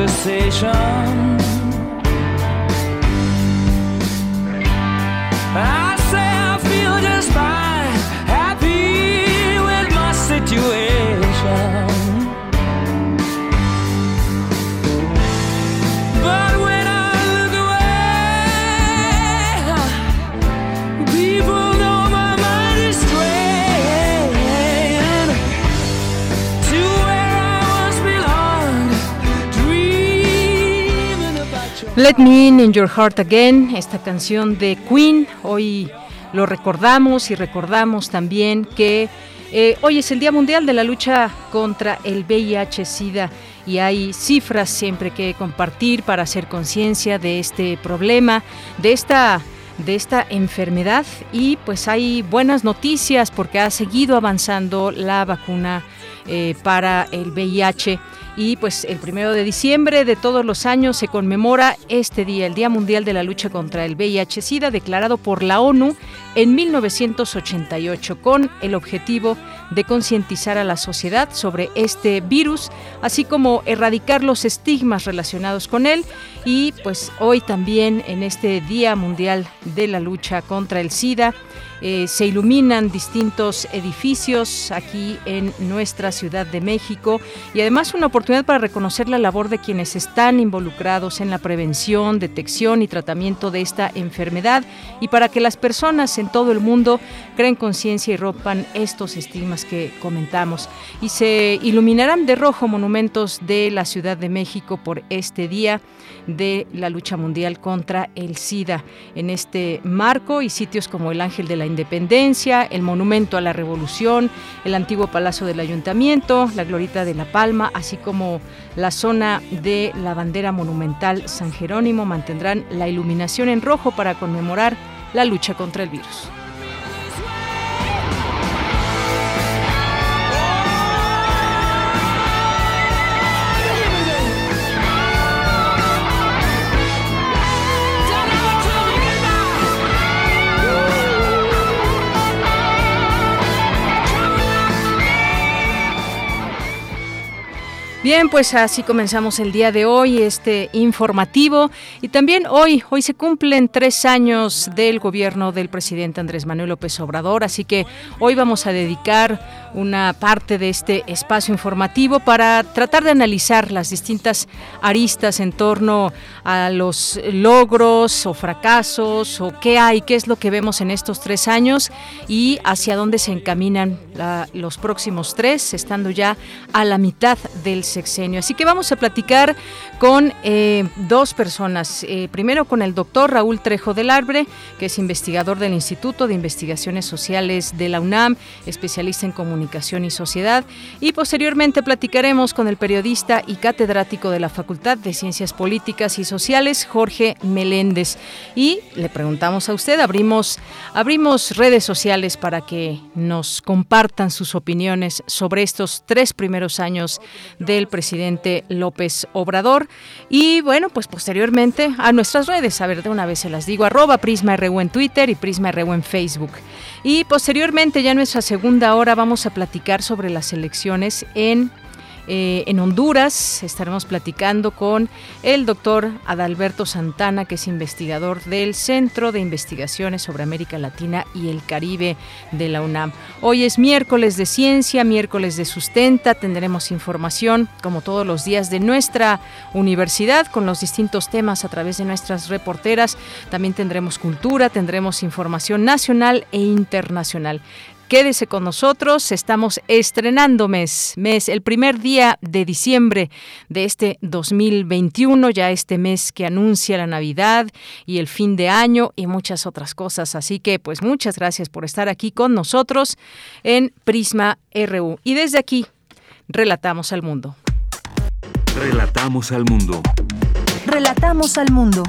Conversation. I Let Me In Your Heart Again, esta canción de Queen, hoy lo recordamos y recordamos también que eh, hoy es el Día Mundial de la Lucha contra el VIH-Sida y hay cifras siempre que compartir para hacer conciencia de este problema, de esta de esta enfermedad. Y pues hay buenas noticias porque ha seguido avanzando la vacuna eh, para el VIH y pues el primero de diciembre de todos los años se conmemora este día, el Día Mundial de la Lucha contra el VIH-Sida, declarado por la ONU en 1988, con el objetivo de concientizar a la sociedad sobre este virus, así como erradicar los estigmas relacionados con él. Y pues hoy también en este Día Mundial de la Lucha contra el SIDA, eh, se iluminan distintos edificios aquí en nuestra Ciudad de México y además una oportunidad para reconocer la labor de quienes están involucrados en la prevención, detección y tratamiento de esta enfermedad y para que las personas en todo el mundo creen conciencia y rompan estos estigmas que comentamos. Y se iluminarán de rojo monumentos de la Ciudad de México por este día de la lucha mundial contra el SIDA en este marco y sitios como el Ángel de la Independencia, el Monumento a la Revolución, el antiguo Palacio del Ayuntamiento, la Glorita de la Palma, así como la zona de la bandera monumental San Jerónimo mantendrán la iluminación en rojo para conmemorar la lucha contra el virus. Bien, pues así comenzamos el día de hoy, este informativo. Y también hoy, hoy se cumplen tres años del gobierno del presidente Andrés Manuel López Obrador, así que hoy vamos a dedicar una parte de este espacio informativo para tratar de analizar las distintas aristas en torno a los logros o fracasos o qué hay, qué es lo que vemos en estos tres años y hacia dónde se encaminan los próximos tres, estando ya a la mitad del sexenio. Así que vamos a platicar con eh, dos personas. Eh, primero con el doctor Raúl Trejo del Arbre, que es investigador del Instituto de Investigaciones Sociales de la UNAM, especialista en comunicación y sociedad. Y posteriormente platicaremos con el periodista y catedrático de la Facultad de Ciencias Políticas y Sociales, Jorge Meléndez. Y le preguntamos a usted, abrimos, abrimos redes sociales para que nos compartan sus opiniones sobre estos tres primeros años del presidente López Obrador. Y bueno, pues posteriormente a nuestras redes, a ver, de una vez se las digo, arroba Prisma RU en Twitter y Prisma RU en Facebook. Y posteriormente, ya en nuestra segunda hora, vamos a platicar sobre las elecciones en eh, en Honduras. Estaremos platicando con el doctor Adalberto Santana, que es investigador del Centro de Investigaciones sobre América Latina y el Caribe de la UNAM. Hoy es miércoles de ciencia, miércoles de sustenta. Tendremos información, como todos los días, de nuestra universidad con los distintos temas a través de nuestras reporteras. También tendremos cultura, tendremos información nacional e internacional. Quédese con nosotros, estamos estrenando mes, mes, el primer día de diciembre de este 2021, ya este mes que anuncia la Navidad y el fin de año y muchas otras cosas. Así que pues muchas gracias por estar aquí con nosotros en Prisma RU. Y desde aquí, relatamos al mundo. Relatamos al mundo. Relatamos al mundo.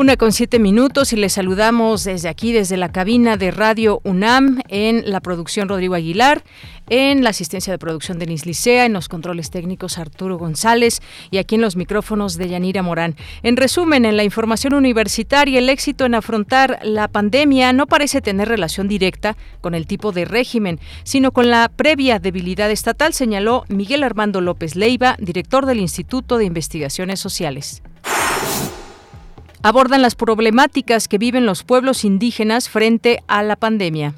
Una con siete minutos y les saludamos desde aquí, desde la cabina de Radio UNAM, en la producción Rodrigo Aguilar, en la asistencia de producción Denis Licea, en los controles técnicos Arturo González y aquí en los micrófonos de Yanira Morán. En resumen, en la información universitaria, el éxito en afrontar la pandemia no parece tener relación directa con el tipo de régimen, sino con la previa debilidad estatal, señaló Miguel Armando López Leiva, director del Instituto de Investigaciones Sociales abordan las problemáticas que viven los pueblos indígenas frente a la pandemia.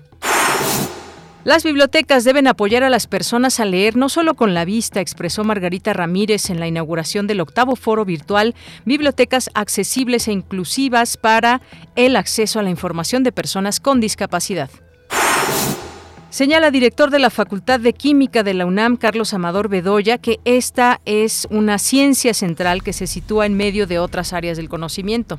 Las bibliotecas deben apoyar a las personas a leer no solo con la vista, expresó Margarita Ramírez en la inauguración del octavo foro virtual Bibliotecas accesibles e inclusivas para el acceso a la información de personas con discapacidad. Señala director de la Facultad de Química de la UNAM, Carlos Amador Bedoya, que esta es una ciencia central que se sitúa en medio de otras áreas del conocimiento.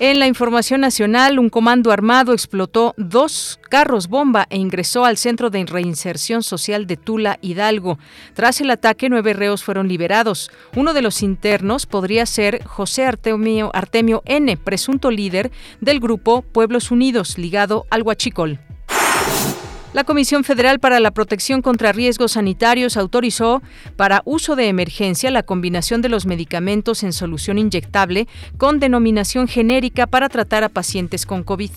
En la información nacional, un comando armado explotó dos carros bomba e ingresó al Centro de Reinserción Social de Tula, Hidalgo. Tras el ataque, nueve reos fueron liberados. Uno de los internos podría ser José Artemio, Artemio N., presunto líder del grupo Pueblos Unidos, ligado al Huachicol. La Comisión Federal para la Protección contra Riesgos Sanitarios autorizó para uso de emergencia la combinación de los medicamentos en solución inyectable con denominación genérica para tratar a pacientes con COVID.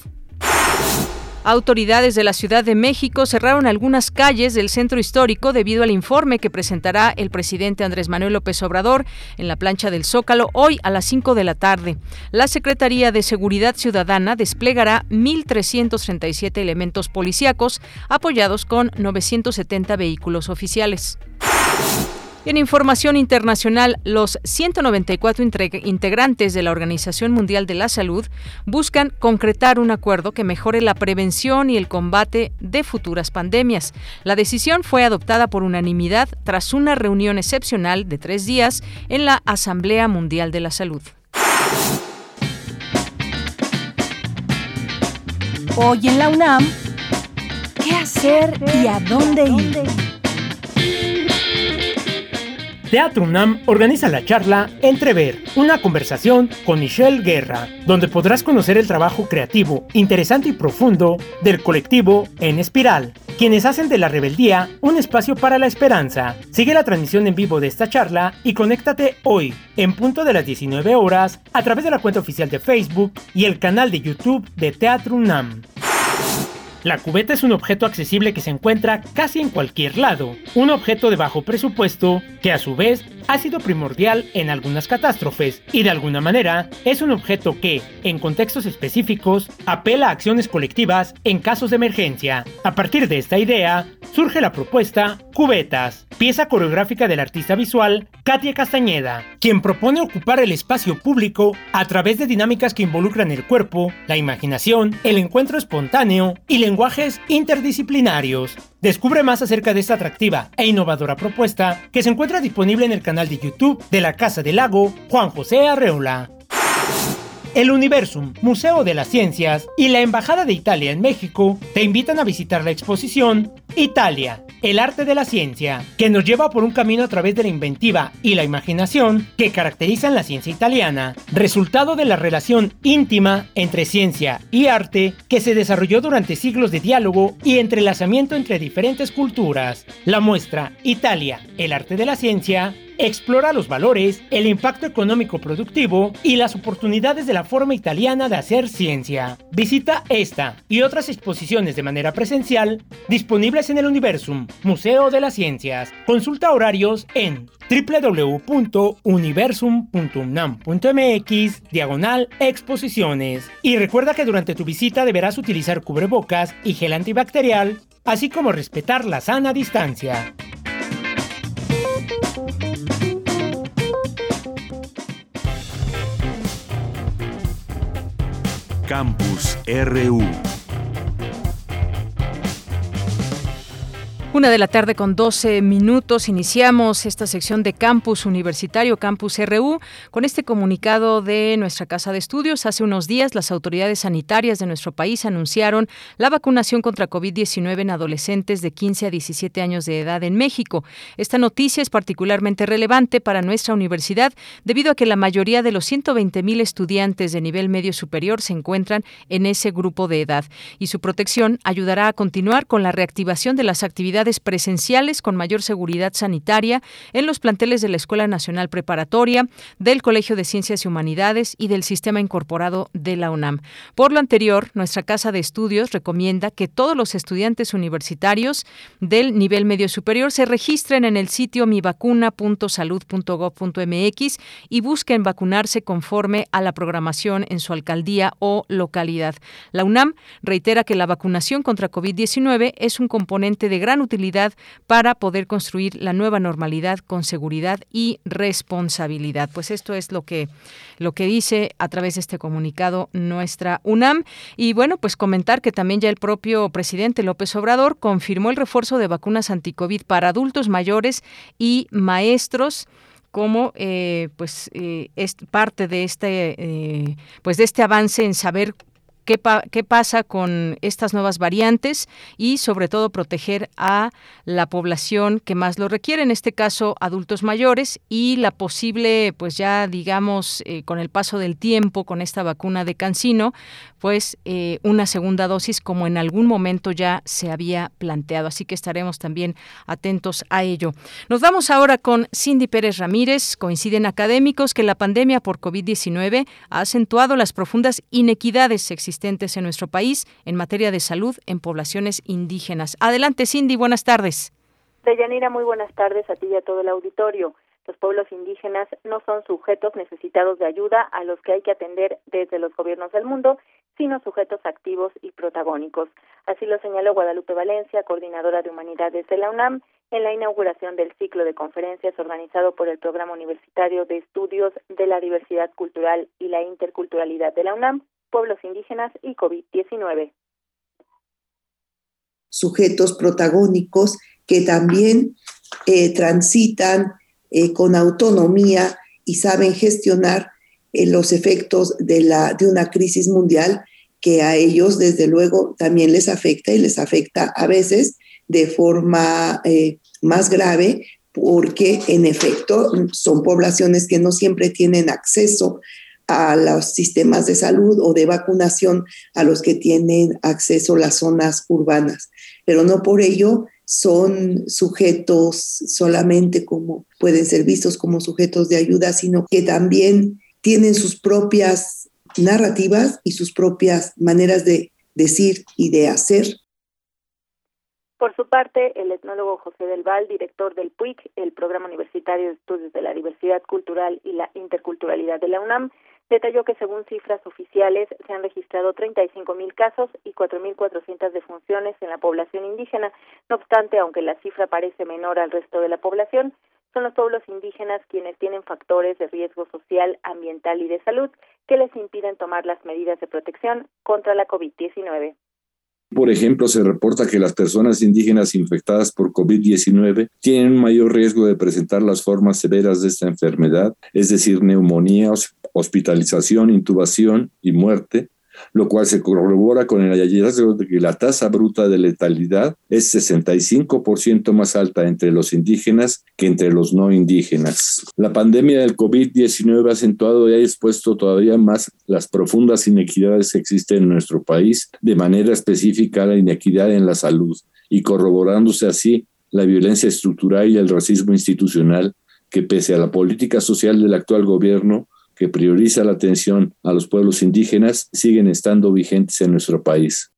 Autoridades de la Ciudad de México cerraron algunas calles del centro histórico debido al informe que presentará el presidente Andrés Manuel López Obrador en la plancha del Zócalo hoy a las 5 de la tarde. La Secretaría de Seguridad Ciudadana desplegará 1.337 elementos policíacos apoyados con 970 vehículos oficiales. En información internacional, los 194 integrantes de la Organización Mundial de la Salud buscan concretar un acuerdo que mejore la prevención y el combate de futuras pandemias. La decisión fue adoptada por unanimidad tras una reunión excepcional de tres días en la Asamblea Mundial de la Salud. Hoy en la UNAM, ¿qué hacer y a dónde ir? Teatro UNAM organiza la charla Entrever, una conversación con Michelle Guerra, donde podrás conocer el trabajo creativo, interesante y profundo del colectivo En Espiral, quienes hacen de la rebeldía un espacio para la esperanza. Sigue la transmisión en vivo de esta charla y conéctate hoy, en punto de las 19 horas, a través de la cuenta oficial de Facebook y el canal de YouTube de Teatro UNAM. La cubeta es un objeto accesible que se encuentra casi en cualquier lado, un objeto de bajo presupuesto que a su vez ha sido primordial en algunas catástrofes y de alguna manera es un objeto que, en contextos específicos, apela a acciones colectivas en casos de emergencia. A partir de esta idea, surge la propuesta Cubetas, pieza coreográfica del artista visual Katia Castañeda, quien propone ocupar el espacio público a través de dinámicas que involucran el cuerpo, la imaginación, el encuentro espontáneo y lenguajes interdisciplinarios. Descubre más acerca de esta atractiva e innovadora propuesta que se encuentra disponible en el canal de YouTube de la Casa del Lago Juan José Arreola. El Universum, Museo de las Ciencias y la Embajada de Italia en México te invitan a visitar la exposición Italia, el arte de la ciencia, que nos lleva por un camino a través de la inventiva y la imaginación que caracterizan la ciencia italiana, resultado de la relación íntima entre ciencia y arte que se desarrolló durante siglos de diálogo y entrelazamiento entre diferentes culturas. La muestra Italia, el arte de la ciencia, explora los valores, el impacto económico productivo y las oportunidades de la forma italiana de hacer ciencia. Visita esta y otras exposiciones de manera presencial disponibles en el Universum, Museo de las Ciencias. Consulta horarios en www.universum.unam.mx diagonal exposiciones. Y recuerda que durante tu visita deberás utilizar cubrebocas y gel antibacterial, así como respetar la sana distancia. Campus RU. Una de la tarde con 12 minutos iniciamos esta sección de Campus Universitario, Campus RU, con este comunicado de nuestra Casa de Estudios. Hace unos días las autoridades sanitarias de nuestro país anunciaron la vacunación contra COVID-19 en adolescentes de 15 a 17 años de edad en México. Esta noticia es particularmente relevante para nuestra universidad debido a que la mayoría de los 120 mil estudiantes de nivel medio superior se encuentran en ese grupo de edad y su protección ayudará a continuar con la reactivación de las actividades presenciales con mayor seguridad sanitaria en los planteles de la Escuela Nacional Preparatoria, del Colegio de Ciencias y Humanidades y del Sistema Incorporado de la UNAM. Por lo anterior, nuestra Casa de Estudios recomienda que todos los estudiantes universitarios del nivel medio superior se registren en el sitio mivacuna.salud.gov.mx y busquen vacunarse conforme a la programación en su alcaldía o localidad. La UNAM reitera que la vacunación contra COVID-19 es un componente de gran utilidad para poder construir la nueva normalidad con seguridad y responsabilidad. Pues esto es lo que lo que dice a través de este comunicado nuestra UNAM y bueno, pues comentar que también ya el propio presidente López Obrador confirmó el refuerzo de vacunas anticovid para adultos mayores y maestros como eh, pues eh, es parte de este eh, pues de este avance en saber qué, pasa con estas nuevas variantes y sobre todo proteger a la población que más lo requiere, en este caso adultos mayores y la posible, pues ya digamos, eh, con el paso del tiempo, con esta vacuna de Cancino, pues eh, una segunda dosis como en algún momento ya se había planteado. Así que estaremos también atentos a ello. Nos vamos ahora con Cindy Pérez Ramírez. Coinciden académicos que la pandemia por COVID-19 ha acentuado las profundas inequidades existentes en nuestro país en materia de salud en poblaciones indígenas. Adelante, Cindy, buenas tardes. Deyanira, muy buenas tardes a ti y a todo el auditorio. Los pueblos indígenas no son sujetos necesitados de ayuda a los que hay que atender desde los gobiernos del mundo, sino sujetos activos y protagónicos. Así lo señaló Guadalupe Valencia, coordinadora de humanidades de la UNAM, en la inauguración del ciclo de conferencias organizado por el Programa Universitario de Estudios de la Diversidad Cultural y la Interculturalidad de la UNAM, Pueblos Indígenas y COVID-19. Sujetos protagónicos que también eh, transitan eh, con autonomía y saben gestionar los efectos de, la, de una crisis mundial que a ellos desde luego también les afecta y les afecta a veces de forma eh, más grave porque en efecto son poblaciones que no siempre tienen acceso a los sistemas de salud o de vacunación a los que tienen acceso las zonas urbanas, pero no por ello son sujetos solamente como pueden ser vistos como sujetos de ayuda, sino que también tienen sus propias narrativas y sus propias maneras de decir y de hacer. Por su parte, el etnólogo José del Val, director del PUIC, el Programa Universitario de Estudios de la Diversidad Cultural y la Interculturalidad de la UNAM, detalló que según cifras oficiales se han registrado 35 mil casos y 4.400 defunciones en la población indígena. No obstante, aunque la cifra parece menor al resto de la población, son los pueblos indígenas quienes tienen factores de riesgo social, ambiental y de salud que les impiden tomar las medidas de protección contra la COVID-19. Por ejemplo, se reporta que las personas indígenas infectadas por COVID-19 tienen un mayor riesgo de presentar las formas severas de esta enfermedad, es decir, neumonía, hospitalización, intubación y muerte, lo cual se corrobora con el hallazgo de que la tasa bruta de letalidad es 65% más alta entre los indígenas que entre los no indígenas. La pandemia del COVID-19 ha acentuado y ha expuesto todavía más las profundas inequidades que existen en nuestro país, de manera específica la inequidad en la salud y corroborándose así la violencia estructural y el racismo institucional que pese a la política social del actual gobierno que prioriza la atención a los pueblos indígenas siguen estando vigentes en nuestro país.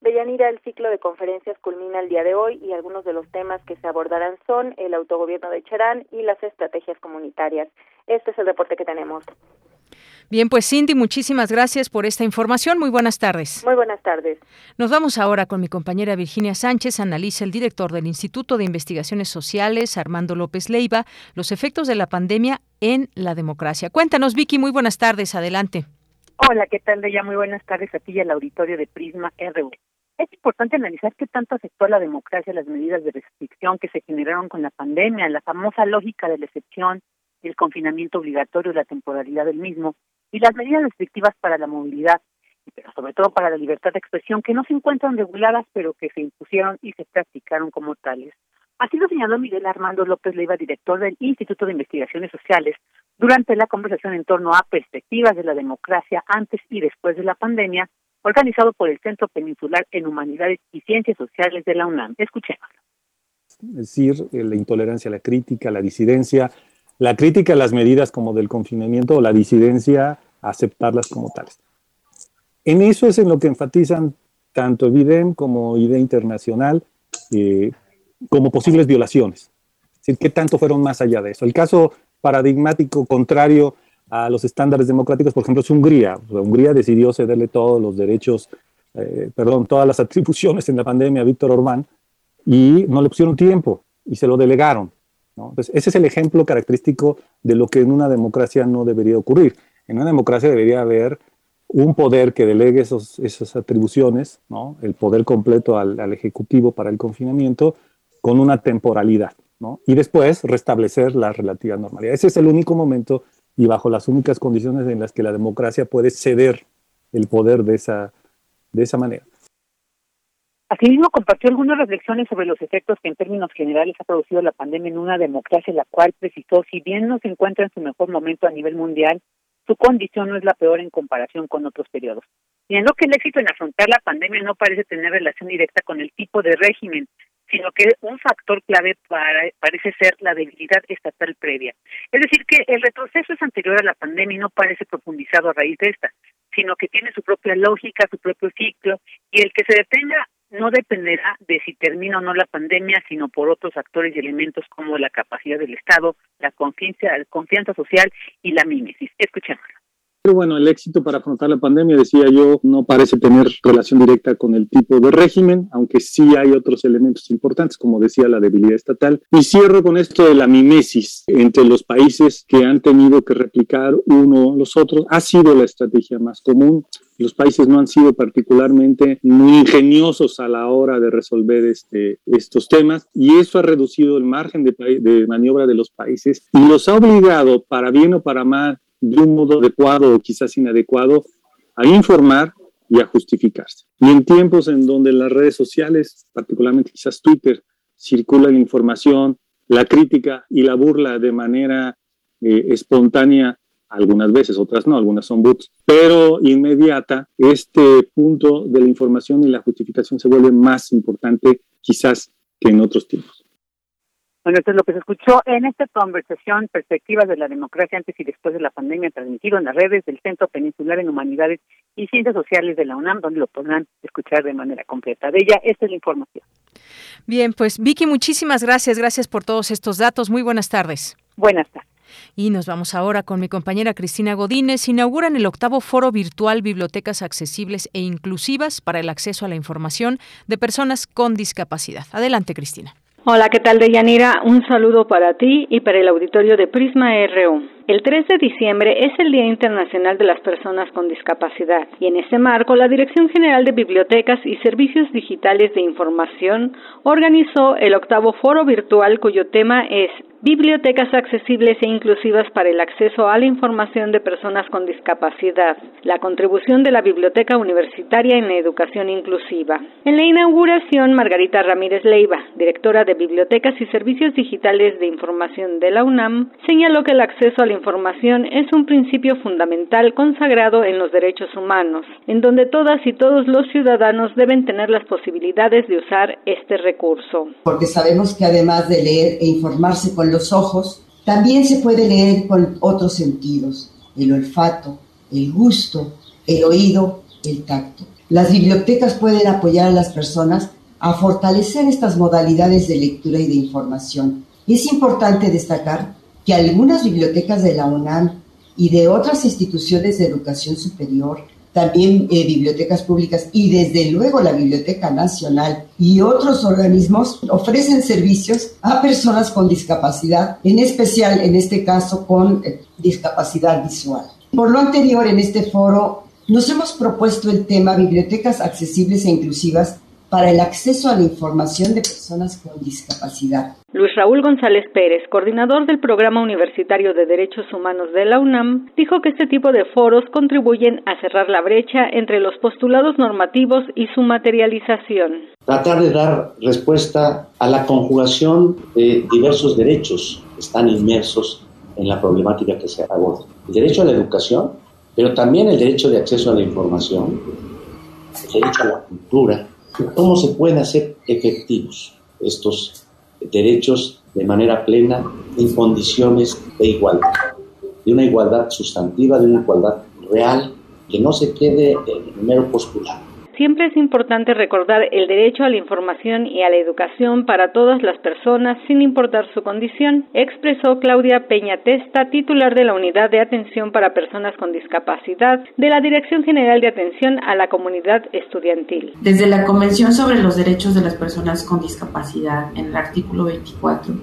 Deyanira, el ciclo de conferencias culmina el día de hoy y algunos de los temas que se abordarán son el autogobierno de Cherán y las estrategias comunitarias. Este es el reporte que tenemos. Bien, pues Cindy, muchísimas gracias por esta información. Muy buenas tardes. Muy buenas tardes. Nos vamos ahora con mi compañera Virginia Sánchez. Analiza el director del Instituto de Investigaciones Sociales, Armando López Leiva, los efectos de la pandemia en la democracia. Cuéntanos, Vicky, muy buenas tardes. Adelante. Hola, ¿qué tal, Deya? Muy buenas tardes a ti y al auditorio de Prisma RU. Es importante analizar qué tanto afectó a la democracia las medidas de restricción que se generaron con la pandemia, la famosa lógica de la excepción, el confinamiento obligatorio, la temporalidad del mismo y las medidas restrictivas para la movilidad, pero sobre todo para la libertad de expresión, que no se encuentran reguladas, pero que se impusieron y se practicaron como tales. Así lo señaló Miguel Armando López Leiva, director del Instituto de Investigaciones Sociales, durante la conversación en torno a perspectivas de la democracia antes y después de la pandemia, organizado por el Centro Peninsular en Humanidades y Ciencias Sociales de la UNAM. Escuchémoslo. Es decir, eh, la intolerancia, la crítica, la disidencia, la crítica a las medidas como del confinamiento o la disidencia aceptarlas como tales. En eso es en lo que enfatizan tanto Evidem como Idea Internacional eh, como posibles violaciones. Es decir, ¿qué tanto fueron más allá de eso? El caso paradigmático contrario a los estándares democráticos, por ejemplo, es Hungría. Hungría decidió cederle todos los derechos, eh, perdón, todas las atribuciones en la pandemia a Víctor Orbán y no le pusieron tiempo y se lo delegaron. Entonces, ese es el ejemplo característico de lo que en una democracia no debería ocurrir. En una democracia debería haber un poder que delegue esos, esas atribuciones, el poder completo al, al Ejecutivo para el confinamiento, con una temporalidad y después restablecer la relativa normalidad. Ese es el único momento y bajo las únicas condiciones en las que la democracia puede ceder el poder de esa, de esa manera. Asimismo, compartió algunas reflexiones sobre los efectos que en términos generales ha producido la pandemia en una democracia, la cual precisó, si bien no se encuentra en su mejor momento a nivel mundial, su condición no es la peor en comparación con otros periodos. lo que el éxito en afrontar la pandemia no parece tener relación directa con el tipo de régimen, sino que un factor clave para, parece ser la debilidad estatal previa. Es decir, que el retroceso es anterior a la pandemia y no parece profundizado a raíz de esta, sino que tiene su propia lógica, su propio ciclo, y el que se detenga no dependerá de si termina o no la pandemia, sino por otros actores y elementos como la capacidad del Estado, la confianza, la confianza social y la mímesis. Escuchémoslo. Pero bueno, el éxito para afrontar la pandemia, decía yo, no parece tener relación directa con el tipo de régimen, aunque sí hay otros elementos importantes, como decía, la debilidad estatal. Y cierro con esto de la mimesis entre los países que han tenido que replicar uno los otros. Ha sido la estrategia más común. Los países no han sido particularmente muy ingeniosos a la hora de resolver este, estos temas y eso ha reducido el margen de, de maniobra de los países y los ha obligado, para bien o para mal, de un modo adecuado o quizás inadecuado a informar y a justificarse. Y en tiempos en donde las redes sociales, particularmente quizás Twitter, circula la información, la crítica y la burla de manera eh, espontánea, algunas veces, otras no, algunas son bots, pero inmediata, este punto de la información y la justificación se vuelve más importante quizás que en otros tiempos. Bueno, esto es lo que se escuchó en esta conversación, Perspectivas de la Democracia antes y después de la pandemia, transmitido en las redes del Centro Peninsular en Humanidades y Ciencias Sociales de la UNAM, donde lo podrán escuchar de manera completa. De ella, esta es la información. Bien, pues Vicky, muchísimas gracias. Gracias por todos estos datos. Muy buenas tardes. Buenas tardes. Y nos vamos ahora con mi compañera Cristina Godínez. Inauguran el octavo foro virtual Bibliotecas Accesibles e Inclusivas para el acceso a la información de personas con discapacidad. Adelante, Cristina. Hola, ¿qué tal, Deyanira? Un saludo para ti y para el auditorio de Prisma RU. El 3 de diciembre es el Día Internacional de las Personas con Discapacidad y en este marco la Dirección General de Bibliotecas y Servicios Digitales de Información organizó el octavo foro virtual cuyo tema es Bibliotecas accesibles e inclusivas para el acceso a la información de personas con discapacidad. La contribución de la Biblioteca Universitaria en la educación inclusiva. En la inauguración, Margarita Ramírez Leiva, directora de Bibliotecas y Servicios Digitales de Información de la UNAM, señaló que el acceso a la información es un principio fundamental consagrado en los derechos humanos, en donde todas y todos los ciudadanos deben tener las posibilidades de usar este recurso. Porque sabemos que además de leer e informarse con los ojos, también se puede leer con otros sentidos, el olfato, el gusto, el oído, el tacto. Las bibliotecas pueden apoyar a las personas a fortalecer estas modalidades de lectura y de información. Es importante destacar que algunas bibliotecas de la UNAM y de otras instituciones de educación superior también eh, bibliotecas públicas y desde luego la Biblioteca Nacional y otros organismos ofrecen servicios a personas con discapacidad, en especial en este caso con eh, discapacidad visual. Por lo anterior, en este foro Nos hemos propuesto el tema Bibliotecas accesibles e inclusivas para el acceso a la información de personas con discapacidad. Luis Raúl González Pérez, coordinador del Programa Universitario de Derechos Humanos de la UNAM, dijo que este tipo de foros contribuyen a cerrar la brecha entre los postulados normativos y su materialización. Tratar de dar respuesta a la conjugación de diversos derechos que están inmersos en la problemática que se aborda. El derecho a la educación, pero también el derecho de acceso a la información, el derecho a la cultura, cómo se pueden hacer efectivos estos derechos de manera plena en condiciones de igualdad, de una igualdad sustantiva, de una igualdad real, que no se quede en mero postulado. Siempre es importante recordar el derecho a la información y a la educación para todas las personas sin importar su condición, expresó Claudia Peña Testa, titular de la Unidad de Atención para Personas con Discapacidad de la Dirección General de Atención a la Comunidad Estudiantil. Desde la Convención sobre los Derechos de las Personas con Discapacidad, en el artículo 24,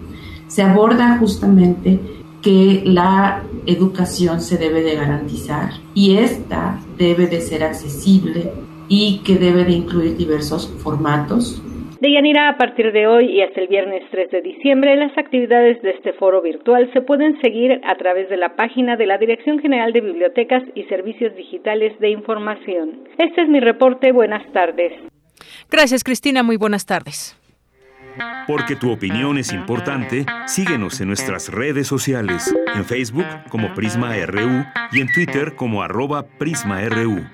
se aborda justamente que la educación se debe de garantizar y esta debe de ser accesible y que debe de incluir diversos formatos. De Yanira, a partir de hoy y hasta el viernes 3 de diciembre, las actividades de este foro virtual se pueden seguir a través de la página de la Dirección General de Bibliotecas y Servicios Digitales de Información. Este es mi reporte. Buenas tardes. Gracias, Cristina. Muy buenas tardes. Porque tu opinión es importante, síguenos en nuestras redes sociales, en Facebook como Prisma RU y en Twitter como arroba PrismaRU.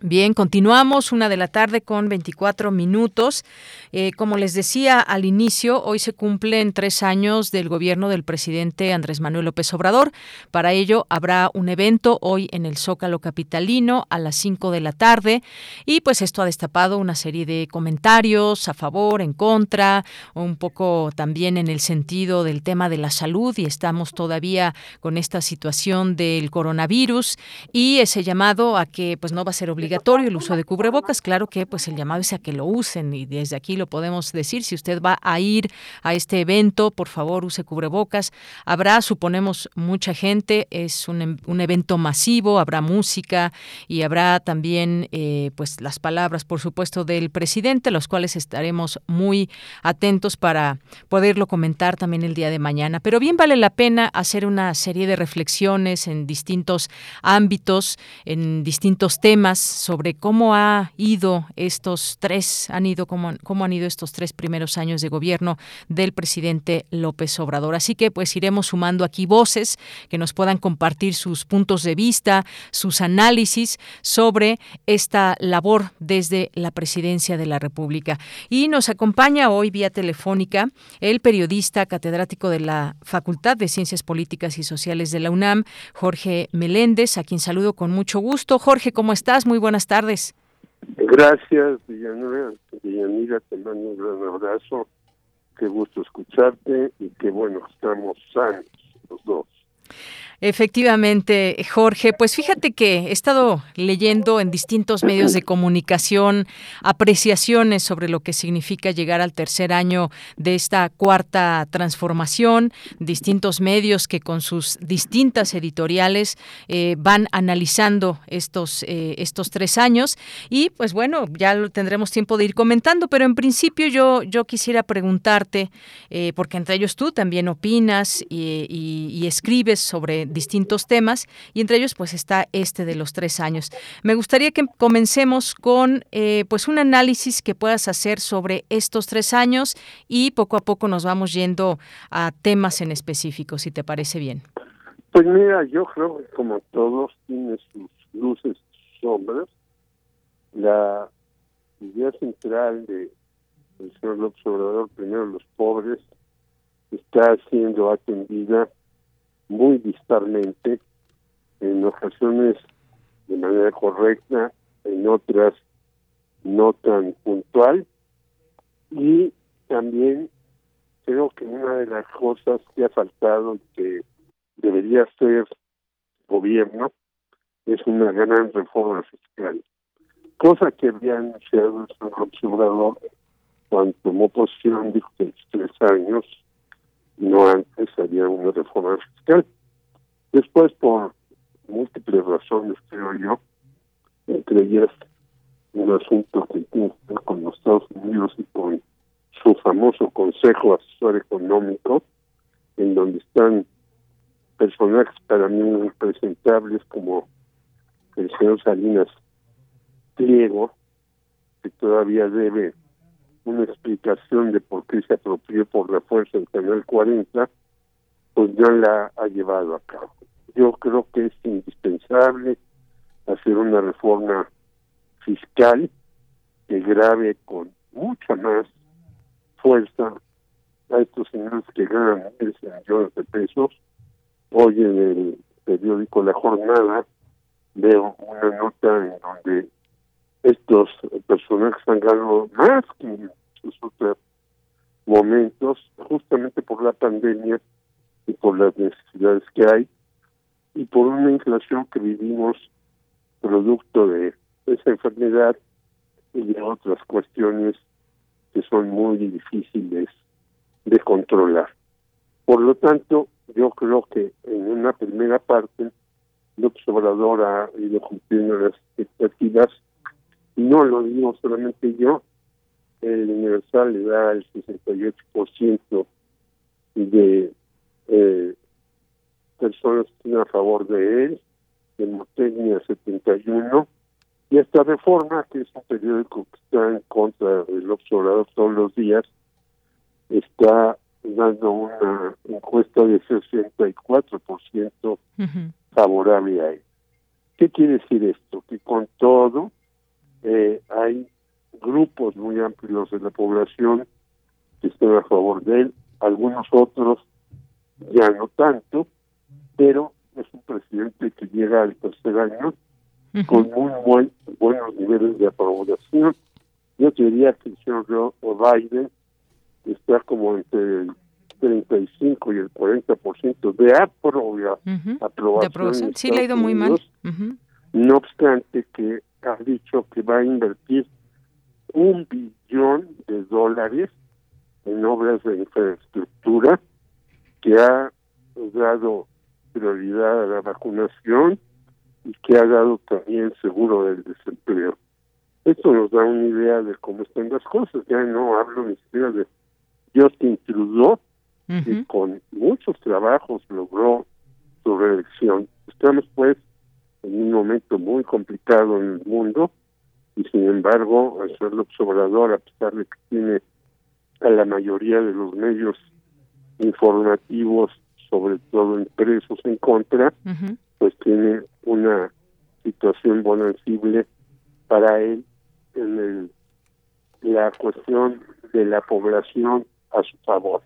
Bien, continuamos, una de la tarde con 24 minutos. Eh, como les decía al inicio, hoy se cumplen tres años del gobierno del presidente Andrés Manuel López Obrador. Para ello habrá un evento hoy en el Zócalo Capitalino a las 5 de la tarde y pues esto ha destapado una serie de comentarios a favor, en contra, un poco también en el sentido del tema de la salud y estamos todavía con esta situación del coronavirus y ese llamado a que pues no va a ser obligatorio obligatorio el uso de cubrebocas. Claro que pues el llamado es a que lo usen y desde aquí lo podemos decir. Si usted va a ir a este evento, por favor use cubrebocas. Habrá, suponemos, mucha gente. Es un, em, un evento masivo, habrá música y habrá también eh, pues las palabras, por supuesto, del presidente, los cuales estaremos muy atentos para poderlo comentar también el día de mañana. Pero bien vale la pena hacer una serie de reflexiones en distintos ámbitos, en distintos temas sobre cómo ha ido estos tres, han ido, cómo, cómo han ido estos tres primeros años de gobierno del presidente López Obrador. Así que pues iremos sumando aquí voces que nos puedan compartir sus puntos de vista, sus análisis sobre esta labor desde la presidencia de la República. Y nos acompaña hoy vía telefónica el periodista catedrático de la Facultad de Ciencias Políticas y Sociales de la UNAM, Jorge Meléndez, a quien saludo con mucho gusto. Jorge, ¿cómo estás? Muy buenas tardes. Gracias, Villanera. Villanira, te mando un gran abrazo. Qué gusto escucharte y qué bueno, estamos sanos los dos. Efectivamente, Jorge. Pues fíjate que he estado leyendo en distintos medios de comunicación apreciaciones sobre lo que significa llegar al tercer año de esta cuarta transformación, distintos medios que con sus distintas editoriales eh, van analizando estos, eh, estos tres años y pues bueno, ya lo tendremos tiempo de ir comentando, pero en principio yo, yo quisiera preguntarte, eh, porque entre ellos tú también opinas y escribes sobre distintos temas y entre ellos pues está este de los tres años. Me gustaría que comencemos con eh, pues un análisis que puedas hacer sobre estos tres años y poco a poco nos vamos yendo a temas en específico, si te parece bien. Pues mira, yo creo que como todos tiene sus luces y sombras. La idea central de el señor López Obrador, primero los pobres, está siendo atendida muy disparmente, en ocasiones de manera correcta, en otras no tan puntual. Y también creo que una de las cosas que ha faltado que debería hacer gobierno es una gran reforma fiscal, cosa que había anunciado el señor observador cuando tomó posición, dijo que en tres años no antes había una reforma fiscal. Después, por múltiples razones, creo yo, entre ellas un asunto que tiene con los Estados Unidos y con su famoso Consejo Asesor Económico, en donde están personajes para mí muy presentables como el señor Salinas Pliego, que todavía debe una explicación de por qué se apropió por la fuerza del Canal 40, pues ya la ha llevado a cabo. Yo creo que es indispensable hacer una reforma fiscal que grave con mucha más fuerza a estos señores que ganan miles de millones de pesos. Hoy en el periódico La Jornada veo una nota en donde estos personajes han ganado más que otros momentos, justamente por la pandemia y por las necesidades que hay, y por una inflación que vivimos producto de esa enfermedad y de otras cuestiones que son muy difíciles de controlar. Por lo tanto, yo creo que en una primera parte, López Obrador ha ido cumpliendo las expectativas. No lo digo solamente yo, el Universal le da el 68% de eh, personas que están a favor de él, Demotecnia 71, y esta reforma, que es un periódico que está en contra del observador todos los días, está dando una encuesta de 64% favorable a él. ¿Qué quiere decir esto? Que con todo eh, hay grupos muy amplios de la población que están a favor de él, algunos otros ya no tanto, pero es un presidente que llega al tercer año con muy buen, buenos niveles de aprobación. Yo diría que el señor Biden está como entre el 35 y el 40% de aprobación. de aprobación. Sí, le ha ido muy mal. No obstante que ha dicho que va a invertir un billón de dólares en obras de infraestructura que ha dado prioridad a la vacunación y que ha dado también seguro del desempleo. Esto nos da una idea de cómo están las cosas. Ya no hablo ni siquiera de Justin Trudeau, que con muchos trabajos logró su reelección. Estamos pues en un momento muy complicado en el mundo y sin embargo, al ser Obrador, a pesar de que tiene a la mayoría de los medios informativos, sobre todo impresos en contra, pues tiene una situación bonancible para él en el, la cuestión de la población a su favor.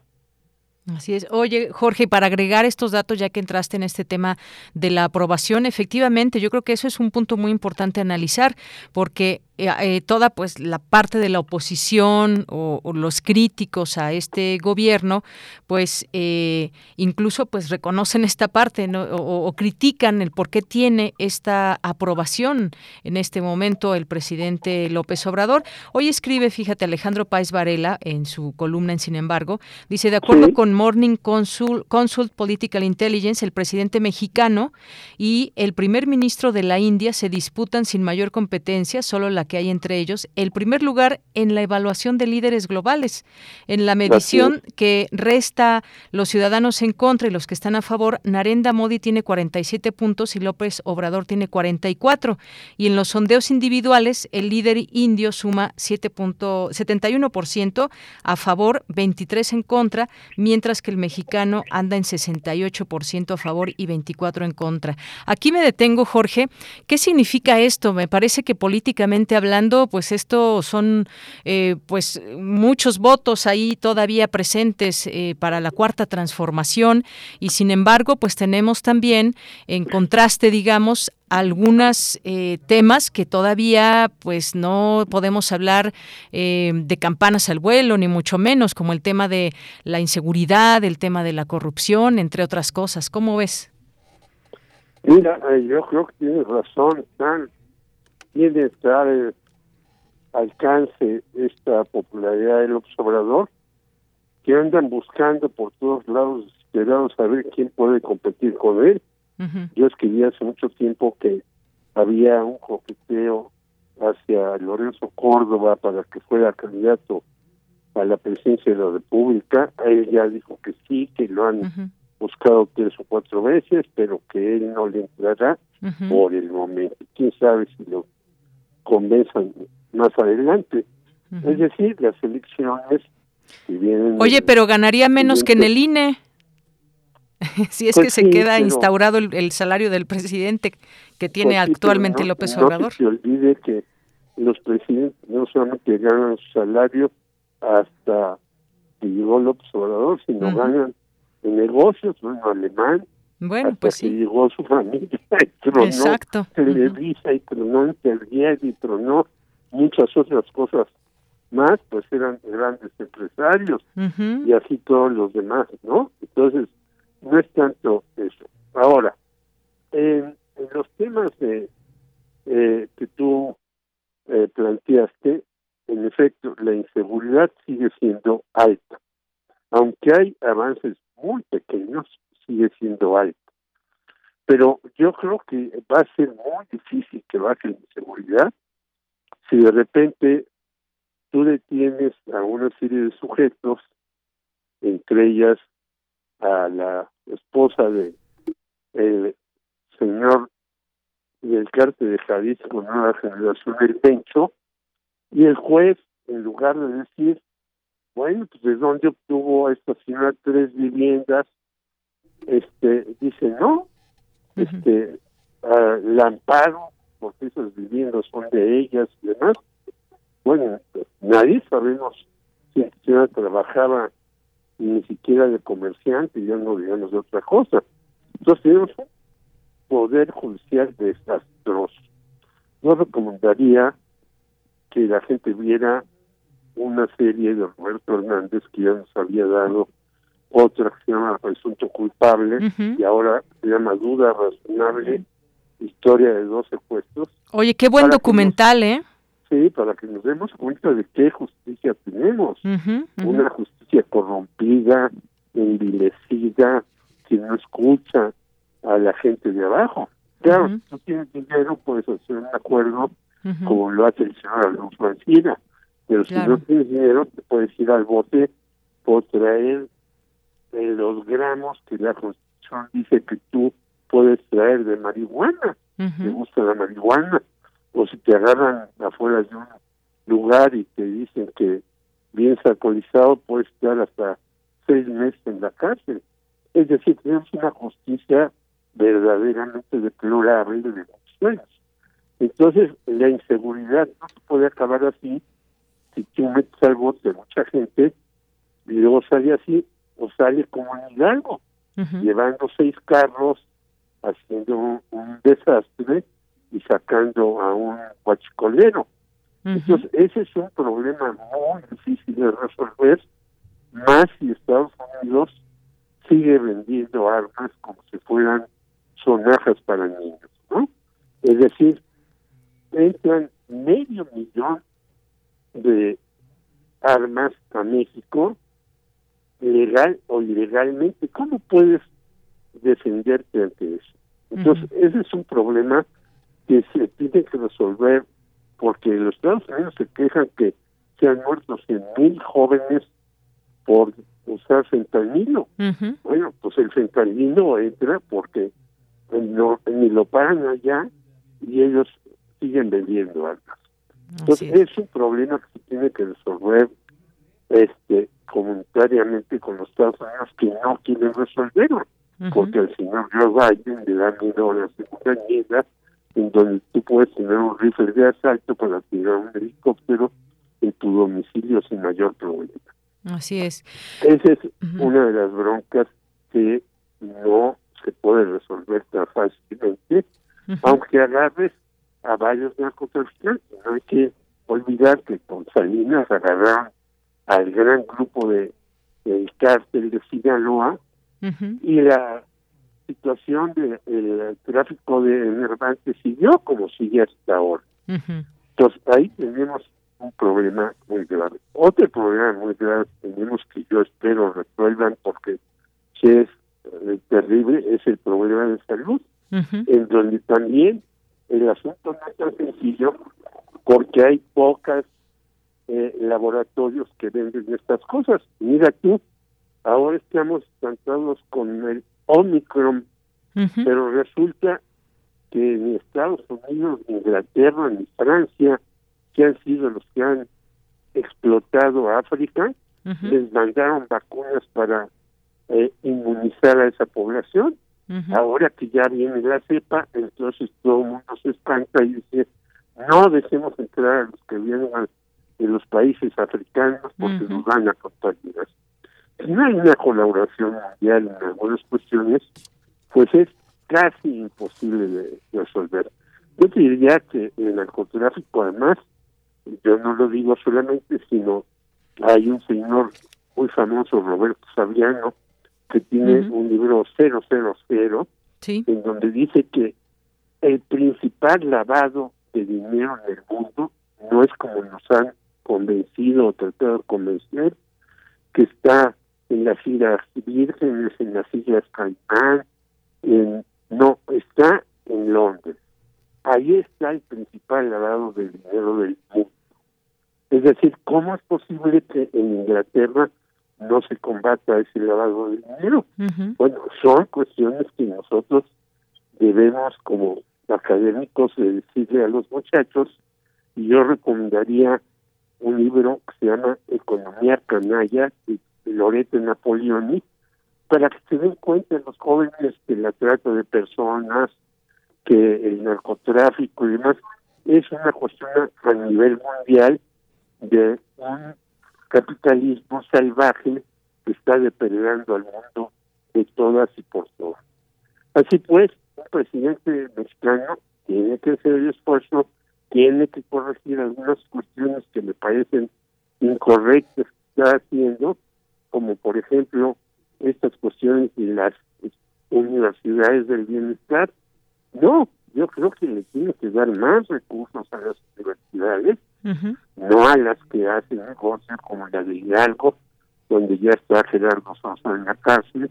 Así es. Oye, Jorge, para agregar estos datos, ya que entraste en este tema de la aprobación, efectivamente, yo creo que eso es un punto muy importante analizar, porque eh, eh, toda pues la parte de la oposición o, los críticos a este gobierno pues eh, incluso pues reconocen esta parte o, critican el por qué tiene esta aprobación en este momento el presidente López Obrador. Hoy escribe fíjate Alejandro Páez Varela en su columna en Sin embargo dice de acuerdo con Morning Consult, Consult Political Intelligence el presidente mexicano y el primer ministro de la India se disputan sin mayor competencia solo la que hay entre ellos, el primer lugar en la evaluación de líderes globales. En la medición que resta los ciudadanos en contra y los que están a favor, Narendra Modi tiene 47 puntos y López Obrador tiene 44. Y en los sondeos individuales, el líder indio suma 7.71% a favor, 23 en contra, mientras que el mexicano anda en 68% a favor y 24 en contra. Aquí me detengo, Jorge. ¿Qué significa esto? Me parece que políticamente hablando, pues esto son eh, pues muchos votos ahí todavía presentes eh, para la cuarta transformación. Y sin embargo, pues tenemos también en contraste, digamos, algunos eh, temas que todavía pues no podemos hablar de campanas al vuelo ni mucho menos como el tema de la inseguridad el tema de la corrupción entre otras cosas. Cómo ves mira yo creo que tienes razón tiene tal alcance esta popularidad del observador que andan buscando por todos lados desesperados saber quién puede competir con él Yo escribí hace mucho tiempo que había un coqueteo hacia Lorenzo Córdoba para que fuera candidato a la presidencia de la República. Él ya dijo que sí, que lo han buscado tres o cuatro veces, pero que él no le entrará por el momento. Quién sabe si lo convenzan más adelante. Es decir, las elecciones que vienen. Oye, pero ganaría menos que en el INE. si es Pues que se sí, queda instaurado el, el salario del presidente que tiene Pues sí, actualmente no- López no Obrador. se olvide que los presidentes no solamente ganan su salario hasta que llegó López Obrador, sino Ujú. ganan en negocios, bueno, alemán, Bueno, hasta pues que sí. llegó su familia y tronó Exacto. Televisa y tronó Intervier y tronó muchas otras cosas más, pues eran grandes empresarios y así todos los demás, ¿no? Entonces, no es tanto eso. Ahora, en, en los temas de eh, que tú eh, planteaste, en efecto, la inseguridad sigue siendo alta. Aunque hay avances muy pequeños, sigue siendo alta. Pero yo creo que va a ser muy difícil que baje la inseguridad si de repente tú detienes a una serie de sujetos, entre ellas a la esposa de el señor del cártel de Jalisco Nueva Generación del Pencho, y el juez, en lugar de decir, bueno, pues de dónde obtuvo esta señora tres viviendas, este dice no, este ah, la amparo porque esas viviendas son de ellas y demás. Bueno, nadie sabemos si la señora trabajaba ni siquiera de comerciante, ya no digamos de otra cosa. Entonces tenemos un poder judicial desastroso. Yo recomendaría que la gente viera una serie de Roberto Hernández que ya nos había dado otra que se llama Presunto Culpable y ahora se llama Duda Razonable, Historia de dos secuestros. Oye, qué buen documental, ¿eh? Sí, para que nos demos cuenta de qué justicia tenemos. Una justicia corrompida, envilecida, que no escucha a la gente de abajo. Claro, si tú tienes dinero, puedes hacer un acuerdo como lo hace el señor Alonso Ancira. Pero si no tienes dinero, te puedes ir al bote por traer eh, los gramos que la Constitución dice que tú puedes traer de marihuana. Te Ujú. gusta la marihuana. O si te agarran afuera de un lugar y te dicen que vienes alcoholizado, puedes estar hasta seis meses en la cárcel. Es decir, tenemos una justicia verdaderamente deplorable de años. Entonces, la inseguridad no se puede acabar así si tú metes al bote a mucha gente y luego sale así o sale como en Hidalgo, llevando seis carros, haciendo un, un desastre y sacando a un guachicolero. Entonces, ese es un problema muy difícil de resolver, más si Estados Unidos sigue vendiendo armas como si fueran sonajas para niños, ¿no? Es decir, entran medio millón de armas a México, legal o ilegalmente. ¿Cómo puedes defenderte ante eso? Entonces, ese es un problema que se tiene que resolver porque los Estados Unidos se quejan que se han muerto 100 mil jóvenes por usar fentanilo. Bueno, pues el fentanilo entra porque no, ni lo pagan allá y ellos siguen vendiendo armas. Entonces es. un problema que se tiene que resolver este comunitariamente con los Estados Unidos que no quieren resolverlo, porque al señor Joe Biden le da miedo a la segunda enmienda en donde tú puedes tener un rifle de asalto para tirar un helicóptero en tu domicilio sin mayor problema. Así es. Esa es una de las broncas que no se puede resolver tan fácilmente, aunque agarres a varios narcotraficantes. No hay que olvidar que con Salinas agarraron al gran grupo de del cártel de Sinaloa y la situación del tráfico de enervantes siguió como sigue hasta ahora. Entonces ahí tenemos un problema muy grave. Otro problema muy grave tenemos que yo espero resuelvan porque es eh, terrible es el problema de salud. en donde también el asunto no es tan sencillo porque hay pocas eh, laboratorios que venden estas cosas. Mira tú, ahora estamos tratados con el Omicron, pero resulta que en Estados Unidos, Inglaterra, ni Francia, que han sido los que han explotado a África, les mandaron vacunas para eh, inmunizar a esa población. Ahora que ya viene la cepa, entonces todo el mundo se espanta y dice, no dejemos entrar a los que vienen de los países africanos porque nos van a contagiar. Si no hay una colaboración mundial en algunas cuestiones, pues es casi imposible de, resolver. Yo diría que el narcotráfico, además, yo no lo digo solamente, sino hay un señor muy famoso, Roberto Saviano, que tiene un libro 000, en donde dice que el principal lavado de dinero en el mundo no es como nos han convencido o tratado de convencer, que está en las Islas Vírgenes, en las Islas Caimán, en, no, está en Londres. Ahí está el principal lavado de dinero del mundo. Es decir, ¿cómo es posible que en Inglaterra no se combata ese lavado de dinero. Bueno, son cuestiones que nosotros debemos como académicos decirle a los muchachos y yo recomendaría un libro que se llama Economía Canalla de Lorete Napoleoni para que se den cuenta los jóvenes que la trata de personas, que el narcotráfico y demás es una cuestión a nivel mundial de un capitalismo salvaje que está depredando al mundo de todas y por todas. Así pues, un presidente mexicano tiene que hacer el esfuerzo, tiene que corregir algunas cuestiones que me parecen incorrectas que está haciendo, como por ejemplo estas cuestiones de las universidades del bienestar. No, yo creo que le tiene que dar más recursos a las universidades no a las que hacen negocios como la de Hidalgo, donde ya está Gerardo Sosa en la cárcel,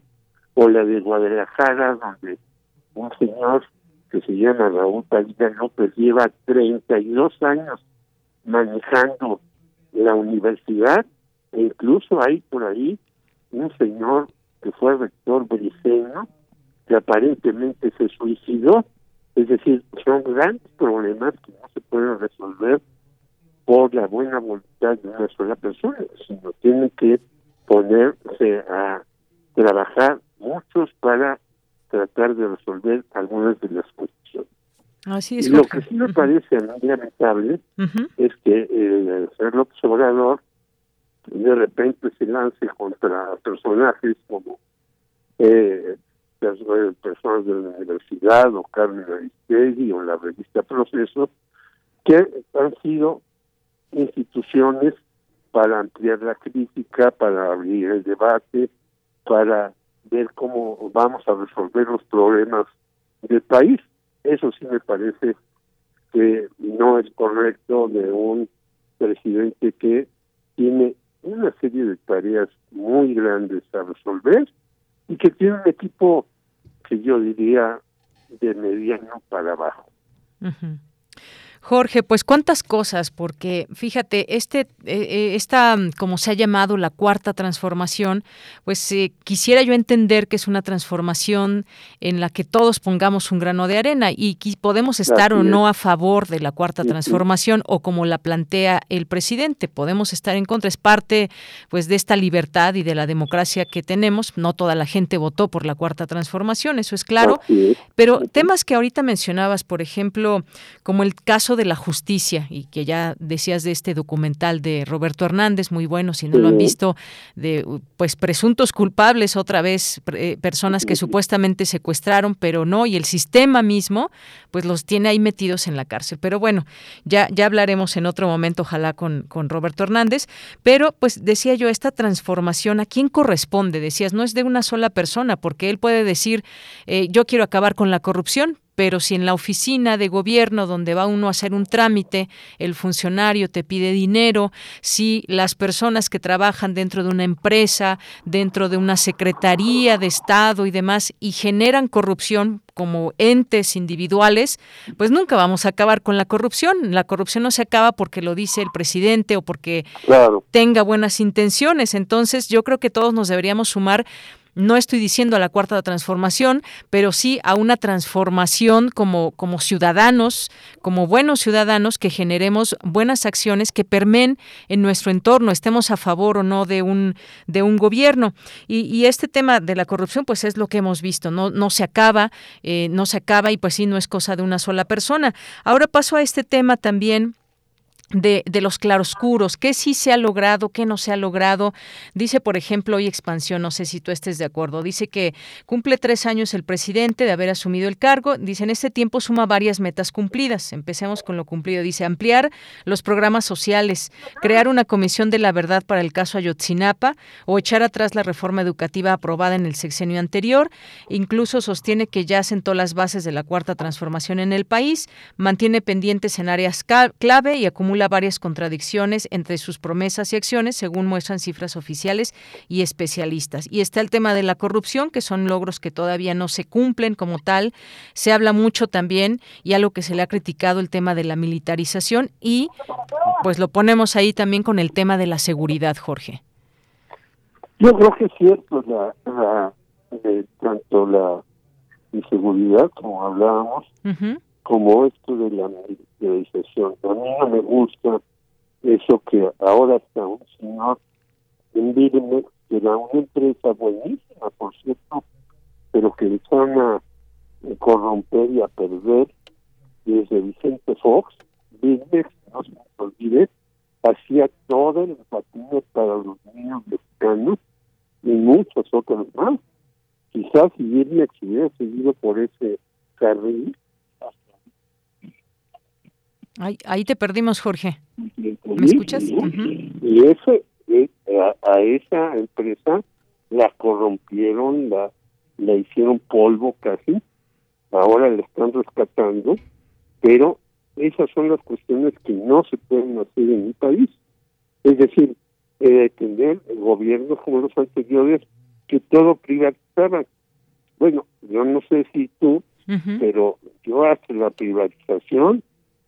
o la de Guadalajara, donde un señor que se llama Raúl Padilla López lleva 32 años manejando la universidad, e incluso hay por ahí un señor que fue rector briceño, que aparentemente se suicidó, es decir, son grandes problemas que no se pueden resolver por la buena voluntad de una sola persona, sino tienen que ponerse a trabajar muchos para tratar de resolver algunas de las cuestiones. Así es, y lo que sí me parece lamentable es que el señor López Obrador de repente se lance contra personajes como eh, personas de la universidad o Carmen Aristegui o la revista Proceso que han sido instituciones para ampliar la crítica, para abrir el debate, para ver cómo vamos a resolver los problemas del país. Eso sí me parece que no es correcto de un presidente que tiene una serie de tareas muy grandes a resolver y que tiene un equipo que yo diría de mediano para abajo. Jorge, pues cuántas cosas, porque fíjate, este, eh, eh, esta, como se ha llamado la cuarta transformación, pues eh, quisiera yo entender que es una transformación en la que todos pongamos un grano de arena y podemos estar o no a favor de la cuarta transformación o como la plantea el presidente, podemos estar en contra, es parte pues de esta libertad y de la democracia que tenemos, no toda la gente votó por la cuarta transformación, eso es claro, pero temas que ahorita mencionabas, por ejemplo, como el caso de la justicia y que ya decías de este documental de Roberto Hernández, muy bueno, si no lo han visto, de pues presuntos culpables otra vez, eh, personas que supuestamente secuestraron, pero no, y el sistema mismo, pues los tiene ahí metidos en la cárcel. Pero bueno, ya, ya hablaremos en otro momento, ojalá con, con Roberto Hernández, pero pues decía yo, esta transformación, ¿a quién corresponde? Decías, no es de una sola persona, porque él puede decir, eh, yo quiero acabar con la corrupción, pero si en la oficina de gobierno donde va uno a hacer un trámite, el funcionario te pide dinero, si las personas que trabajan dentro de una empresa, dentro de una secretaría de Estado y demás, y generan corrupción como entes individuales, pues nunca vamos a acabar con la corrupción. La corrupción no se acaba porque lo dice el presidente o porque tenga buenas intenciones. Entonces yo creo que todos nos deberíamos sumar no estoy diciendo a la cuarta transformación, pero sí a una transformación como, como ciudadanos, como buenos ciudadanos que generemos buenas acciones que permeen en nuestro entorno, estemos a favor o no de un, de un gobierno. Y, este tema de la corrupción, pues es lo que hemos visto, no, no se acaba, eh, no se acaba y pues sí, no es cosa de una sola persona. Ahora paso a este tema también de, de, los claroscuros, qué sí se ha logrado, qué no se ha logrado. Dice, por ejemplo, hoy Expansión, no sé si tú estés de acuerdo, dice que cumple tres años el presidente de haber asumido el cargo. Dice, en este tiempo suma varias metas cumplidas. Empecemos con lo cumplido. Dice, ampliar los programas sociales, crear una comisión de la verdad para el caso Ayotzinapa o echar atrás la reforma educativa aprobada en el sexenio anterior. Incluso sostiene que ya sentó las bases de la cuarta transformación en el país, mantiene pendientes en áreas clave y acumula varias contradicciones entre sus promesas y acciones, según muestran cifras oficiales y especialistas. Y está el tema de la corrupción, que son logros que todavía no se cumplen como tal. Se habla mucho también, y algo que se le ha criticado, el tema de la militarización, y pues lo ponemos ahí también con el tema de la seguridad, Jorge. Yo creo que es cierto, la, eh, tanto la inseguridad, como hablábamos, como esto de la A mí no me gusta eso que ahora está un señor en Birmex, que era una empresa buenísima, por cierto, pero que le van a corromper y a perder desde Vicente Fox, Birmex, no se me olvide, hacía todo el patín para los niños mexicanos y muchos otros más. Quizás si Birmex hubiera seguido por ese carril, Ahí, te perdimos, Jorge. ¿Me escuchas? Y ese, eh, a, esa empresa la corrompieron, la, la hicieron polvo casi, ahora la están rescatando, pero esas son las cuestiones que no se pueden hacer en mi país. Es decir, eh, tener gobiernos como los anteriores que todo privatizaban. Bueno, yo no sé si tú, pero yo hasta la privatización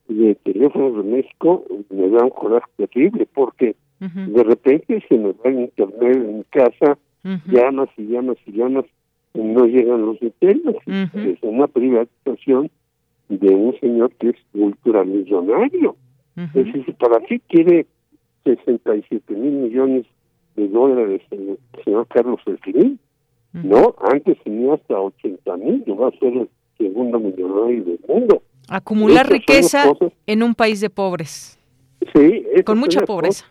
de teléfonos de México me da un coraje terrible porque de repente se me va el internet en casa, llamas y llamas y llamas y no llegan los detalles. Es una privatización de un señor que es ultramillonario. Es decir, ¿para qué quiere 67 mil millones de dólares el señor Carlos Elfín? No, antes tenía hasta 80 mil, yo va a ser el segundo millonario del mundo. Acumular riqueza en un país de pobres. Sí, con mucha pobreza.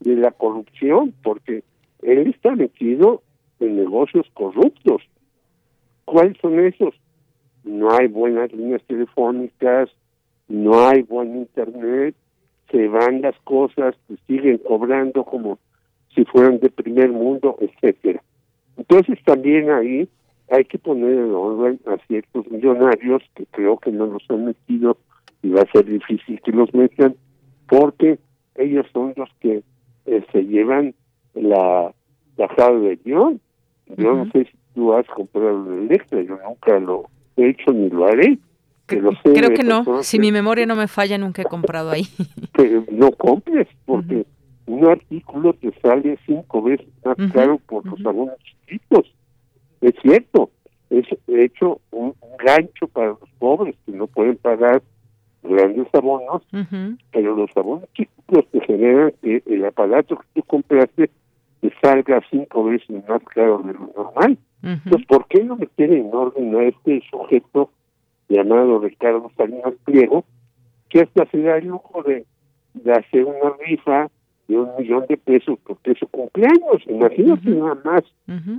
De la corrupción, porque él está metido en negocios corruptos. ¿Cuáles son esos? No hay buenas líneas telefónicas, no hay buen internet, se van las cosas, siguen cobrando como si fueran de primer mundo, etcétera. Entonces también ahí hay que poner en orden a ciertos millonarios que creo que no los han metido y va a ser difícil que los metan porque ellos son los que eh, se llevan la bajada de guion. Yo no sé si tú has comprado un Electra, yo nunca lo he hecho ni lo haré. Creo que no, si mi memoria no me falla, nunca he comprado ahí. Pero no compres, porque un artículo te sale cinco veces más caro por los abonos chiquitos. Es cierto, es hecho un, gancho para los pobres que no pueden pagar grandes abonos, pero los abonos chicos te generan que el aparato que tú compraste te salga cinco veces más caro de lo normal. Entonces, ¿por qué no meter en orden a este sujeto llamado Ricardo Salinas Pliego, que hasta se da el lujo de, de hacer una rifa de un millón de pesos porque su cumpleaños. Imagínate nada más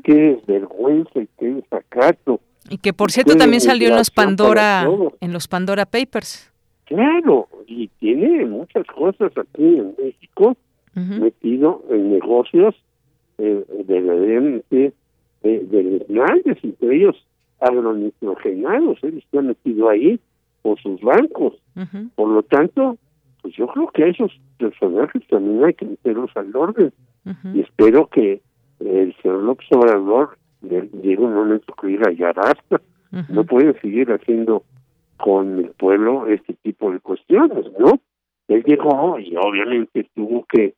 qué desvergüenza y qué desacato. Y que por cierto también salió en los Pandora en los Pandora Papers. Claro, y tiene muchas cosas aquí en México metido en negocios eh, de, de, de, de, entre ellos agronitrogenados, él está metido ahí por sus bancos. Por lo tanto, pues yo creo que a esos personajes también hay que meterlos al orden. Y espero que el señor López Obrador llegue un momento que diga, ya basta, no pueden seguir haciendo con el pueblo este tipo de cuestiones, ¿no? Él llegó y obviamente tuvo que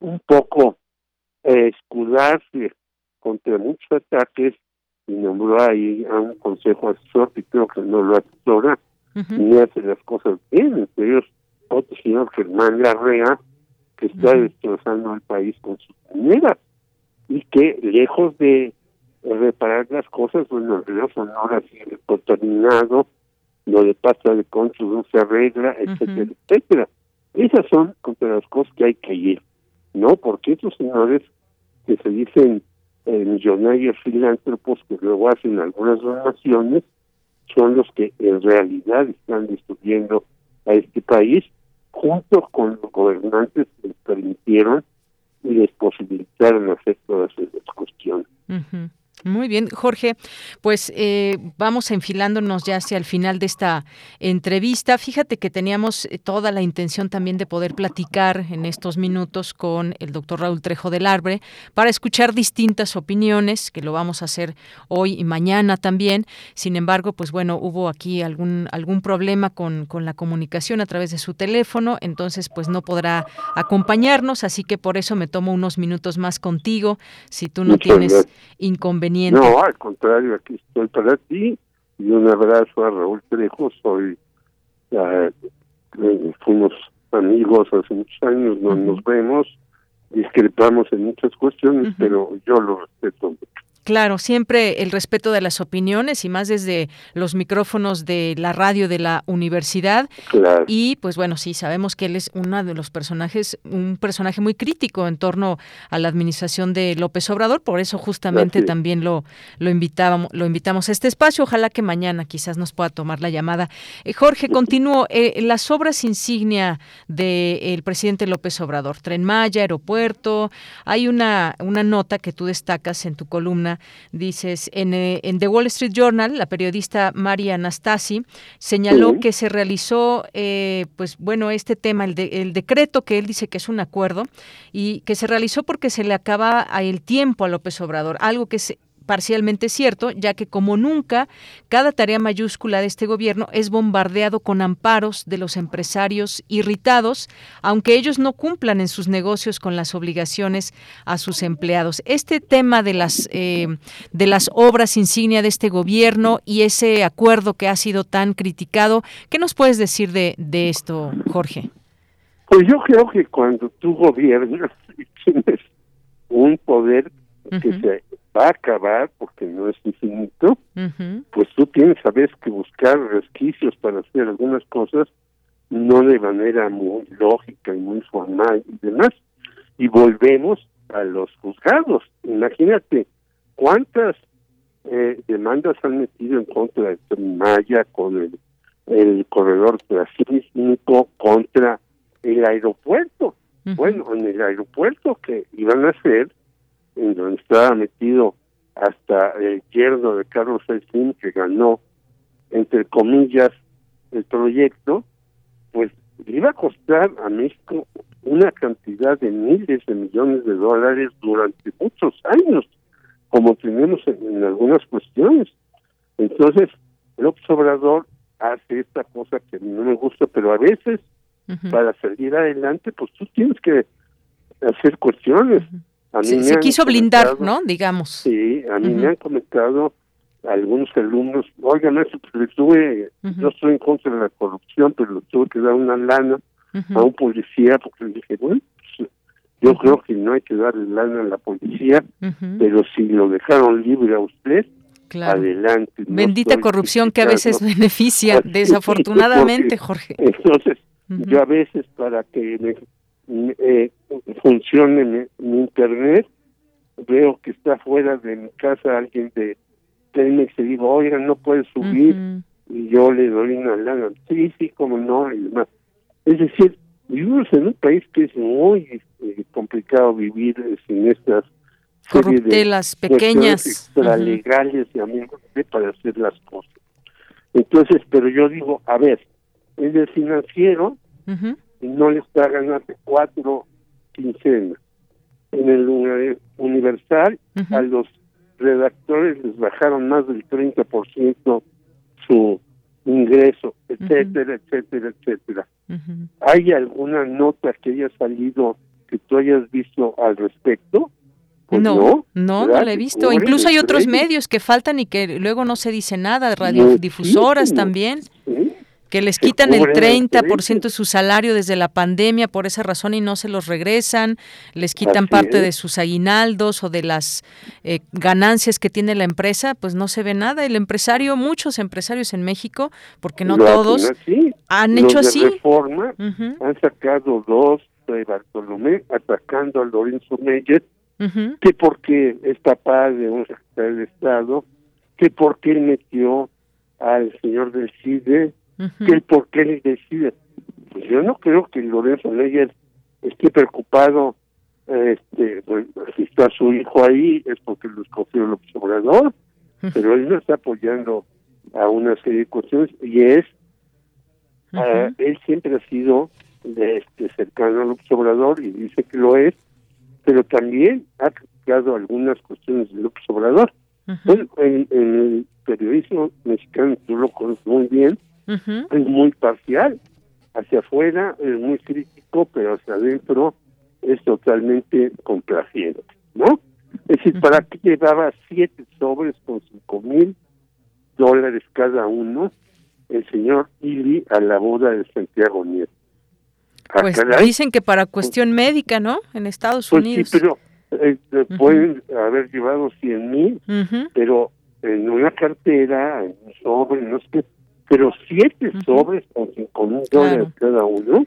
un poco eh, escudarse contra muchos ataques y nombró ahí a un consejo asesor que creo que no lo asesora ni hace las cosas bien, entre ellos otro señor Germán Larrea que está destrozando al país con sus maneras y que lejos de reparar las cosas, bueno, el río Sonora sigue contaminado, lo de pasta de conchos no se arregla, etcétera, etcétera. Esas son contra las cosas que hay que ir, ¿no? Porque estos señores que se dicen eh, millonarios filántropos que luego hacen algunas donaciones, son los que en realidad están destruyendo a este país, junto con los gobernantes les permitieron y les posibilitaron hacer todas esas cuestiones. Muy bien, Jorge, pues eh, vamos enfilándonos ya hacia el final de esta entrevista. Fíjate que teníamos eh, toda la intención también de poder platicar en estos minutos con el doctor Raúl Trejo del Arbre para escuchar distintas opiniones, que lo vamos a hacer hoy y mañana también. Sin embargo, pues bueno, hubo aquí algún, algún problema con, con la comunicación a través de su teléfono, entonces pues no podrá acompañarnos, así que por eso me tomo unos minutos más contigo, si tú no tienes no, al contrario, aquí estoy para ti. Y un abrazo a Raúl Trejo. Soy, eh, fuimos amigos hace muchos años, no nos vemos, discrepamos en muchas cuestiones, pero yo lo respeto mucho. Claro, siempre el respeto de las opiniones y más desde los micrófonos de la radio de la universidad. Y pues bueno, sí, sabemos que él es uno de los personajes, un personaje muy crítico en torno a la administración de López Obrador, por eso justamente también lo, lo, invitábamos, lo invitamos a este espacio. Ojalá que mañana quizás nos pueda tomar la llamada. Eh, Jorge, continúo. Eh, las obras insignia del presidente López Obrador, Tren Maya, aeropuerto, hay una, una nota que tú destacas en tu columna dices, eh, en, The Wall Street Journal, la periodista María Anastasi señaló que se realizó, eh, pues bueno, este tema, el, el decreto que él dice que es un acuerdo, y que se realizó porque se le acaba el tiempo a López Obrador, algo que se parcialmente cierto, ya que como nunca, cada tarea mayúscula de este gobierno es bombardeado con amparos de los empresarios irritados, aunque ellos no cumplan en sus negocios con las obligaciones a sus empleados. Este tema de las eh, de las obras insignia de este gobierno y ese acuerdo que ha sido tan criticado, ¿qué nos puedes decir de, de esto, Jorge? Pues yo creo que cuando tú gobiernas tienes un poder que se va a acabar porque no es infinito, pues tú tienes a veces que buscar resquicios para hacer algunas cosas, no de manera muy lógica y muy formal y demás. Y volvemos a los juzgados. Imagínate cuántas eh, demandas han metido en contra de Maya con el, el corredor transísmico contra el aeropuerto. Bueno, en el aeropuerto que iban a hacer en donde estaba metido hasta el yerno de Carlos Slim, que ganó, entre comillas, el proyecto, pues iba a costar a México una cantidad de miles de millones de dólares durante muchos años, como tenemos en, algunas cuestiones. Entonces, el observador hace esta cosa que no me gusta, pero a veces, para salir adelante, pues tú tienes que hacer cuestiones se, quiso blindar, ¿no? Digamos. Sí, a mí me han comentado algunos alumnos, oigan, eso, pues, tuve, yo estoy en contra de la corrupción, pero le tuve que dar una lana a un policía, porque le dije, bueno, pues, yo creo que no hay que darle lana a la policía, pero si lo dejaron libre a usted, adelante. Bendita corrupción que a veces beneficia, desafortunadamente, Jorge. Entonces, yo a veces para que me eh, funcione mi, internet, veo que está fuera de mi casa alguien de Telmex y digo, oiga, no puede subir, y yo le doy una lana, sí, sí, como no, y demás. Es decir, vivimos en un país que es muy eh, complicado vivir sin estas corruptelas pequeñas extralegales uh -huh. para hacer las cosas. Entonces, pero yo digo, a ver, en el financiero uh -huh. No les pagan hace cuatro quincenas. En el universal uh -huh. a los redactores les bajaron más del 30% su ingreso, etcétera, etcétera, etcétera. ¿Hay alguna nota que haya salido que tú hayas visto al respecto? Pues no, no, no, la he visto. Incluso hay otros medios que faltan y que luego no se dice nada, radiodifusoras también, que les quitan el 30% de su salario desde la pandemia por esa razón y no se los regresan, les quitan parte de sus aguinaldos o de las eh, ganancias que tiene la empresa, pues no se ve nada. El empresario, muchos empresarios en México, porque no todos, han hecho así. Reforma, Han sacado dos de Bartolomé atacando a Lorenzo Meyer que porque es papá de un secretario de Estado, que porque él metió al señor del CIDE, que por qué él decide. Pues yo no creo que Lorenzo Meyer esté preocupado, este, si está su hijo ahí es porque lo escogió el observador, pero él no está apoyando a una serie de cuestiones y es, él siempre ha sido de este cercano al observador y dice que lo es, pero también ha criticado algunas cuestiones del López Obrador. Bueno, en, el periodismo mexicano, tú lo conoces muy bien, es muy parcial. Hacia afuera es muy crítico, pero hacia adentro es totalmente complaciente, ¿no? Es decir, ¿para qué llevaba siete sobres con cinco mil dólares cada uno el señor Ili a la boda de Santiago Nieto? Pues dicen que para cuestión médica, ¿no? En Estados pues Unidos. Sí, pero eh, pueden haber llevado 100 mil, pero en una cartera, en un sobre, no sé pero siete sobres con 5 mil dólares cada uno,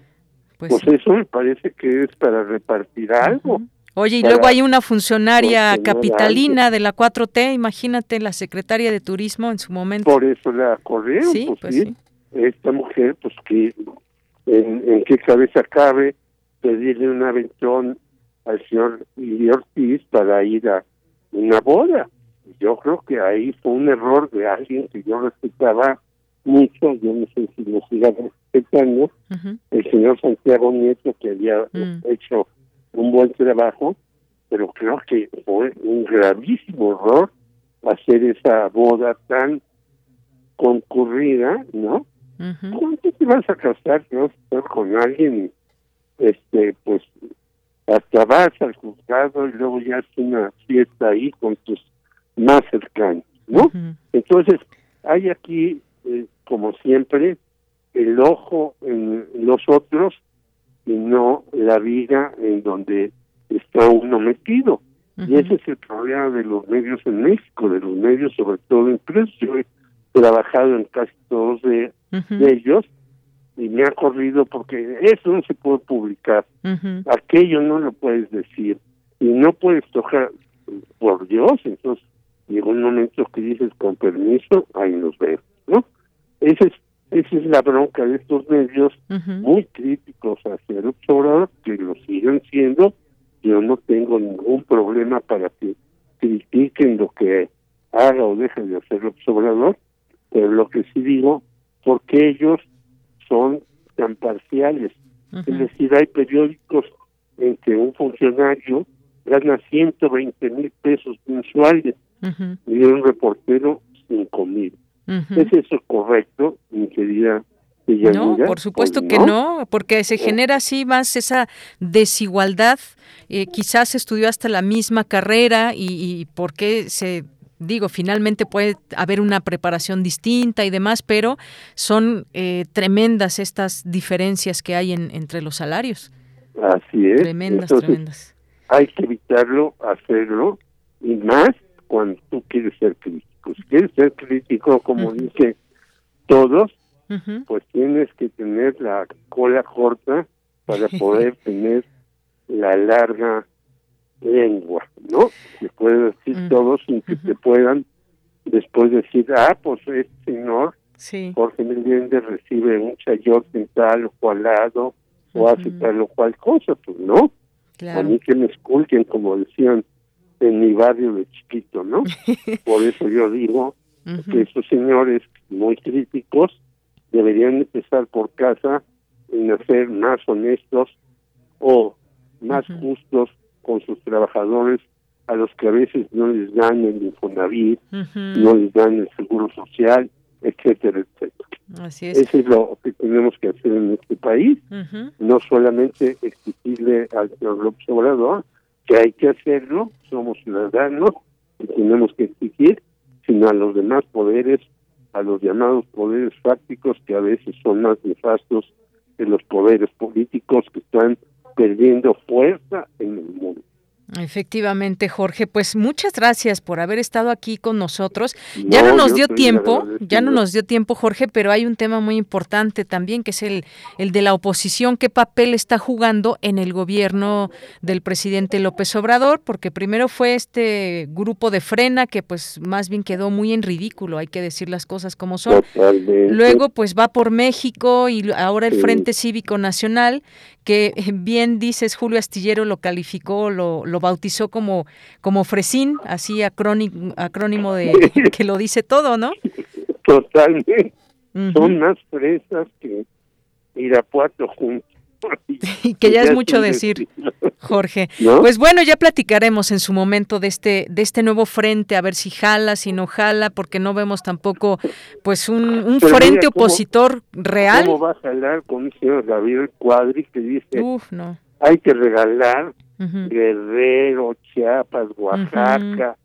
pues, pues eso me parece que es para repartir algo. Oye, y luego hay una funcionaria capitalina de la 4T, imagínate, la secretaria de Turismo en su momento. Por eso la correo, sí, pues, pues sí. sí. Esta mujer, pues que en, en qué cabeza cabe pedirle un aventón al señor Ili Ortiz para ir a una boda. Yo creo que ahí fue un error de alguien que yo respetaba mucho, yo no sé si lo siga respetando, el señor Santiago Nieto, que había hecho un buen trabajo, pero creo que fue un gravísimo error hacer esa boda tan concurrida, ¿no? ¿Cuánto te vas a casar? ¿no? con alguien, este, pues, hasta vas al juzgado y luego ya es una fiesta ahí con tus más cercanos, ¿no? Entonces, hay aquí, eh, como siempre, el ojo en los otros y no la vida en donde está uno metido. Y ese es el problema de los medios en México, de los medios sobre todo impresos. Yo he trabajado en casi todos de, de ellos y me ha corrido porque eso no se puede publicar, aquello no lo puedes decir y no puedes tocar, por Dios, entonces llega un momento que dices con permiso, ahí nos vemos, ¿no? Esa es, esa es la bronca de estos medios muy críticos hacia el observador, que lo siguen siendo, yo no tengo ningún problema para que critiquen lo que haga o deje de hacer el observador, pero lo que sí digo, porque ellos son tan parciales. Es decir, hay periódicos en que un funcionario gana 120 mil pesos mensuales y un reportero 5 mil. ¿Es eso correcto, mi querida? No, por supuesto que no, porque se genera así más esa desigualdad. Eh, quizás estudió hasta la misma carrera y, y por qué se digo, finalmente puede haber una preparación distinta y demás, pero son eh, tremendas estas diferencias que hay en, entre los salarios. Así es. Tremendas, tremendas. Hay que evitarlo, hacerlo, y más cuando tú quieres ser crítico. Si quieres ser crítico, como dicen todos, pues tienes que tener la cola corta para poder tener la larga lengua, ¿no? Se puede decir todo sin que te puedan después decir, ah, pues este señor Jorge Meléndez recibe un chayote en tal o cual lado o hace tal o cual cosa, pues no. A mí que me esculquen, como decían en mi barrio de chiquito, ¿no? Por eso yo digo que esos señores muy críticos deberían empezar por casa en ser más honestos o más justos con sus trabajadores a los que a veces no les dan el Infonavit, no les dan el seguro social, etcétera, etcétera. Así es. Eso es lo que tenemos que hacer en este país, no solamente exigirle al señor López Obrador, que hay que hacerlo, somos ciudadanos y tenemos que exigir, sino a los demás poderes, a los llamados poderes fácticos que a veces son más nefastos que los poderes políticos que están perdiendo fuerza en el mundo. Efectivamente, Jorge, pues muchas gracias por haber estado aquí con nosotros. Ya no, nos dio tiempo, ya no nos dio tiempo, Jorge, pero hay un tema muy importante también, que es el, el de la oposición, qué papel está jugando en el gobierno del presidente López Obrador, porque primero fue este grupo de frena que pues más bien quedó muy en ridículo, hay que decir las cosas como son. Luego pues va por México y ahora el Frente Cívico Nacional, que bien dices, Julio Astillero lo calificó, lo, lo bautizó como, como Fresín, así acrónimo, acrónimo de que lo dice todo, ¿no? Totalmente. Son más fresas que Irapuato juntos. Y que ya es mucho decir, Jorge. Pues bueno, ya platicaremos en su momento de este de este nuevo frente, a ver si jala, si no jala, porque no vemos tampoco pues un, un frente opositor real. ¿Cómo va a jalar con el señor Gabriel Cuadri que dice Uf, no. hay que regalar Guerrero, Chiapas, Oaxaca,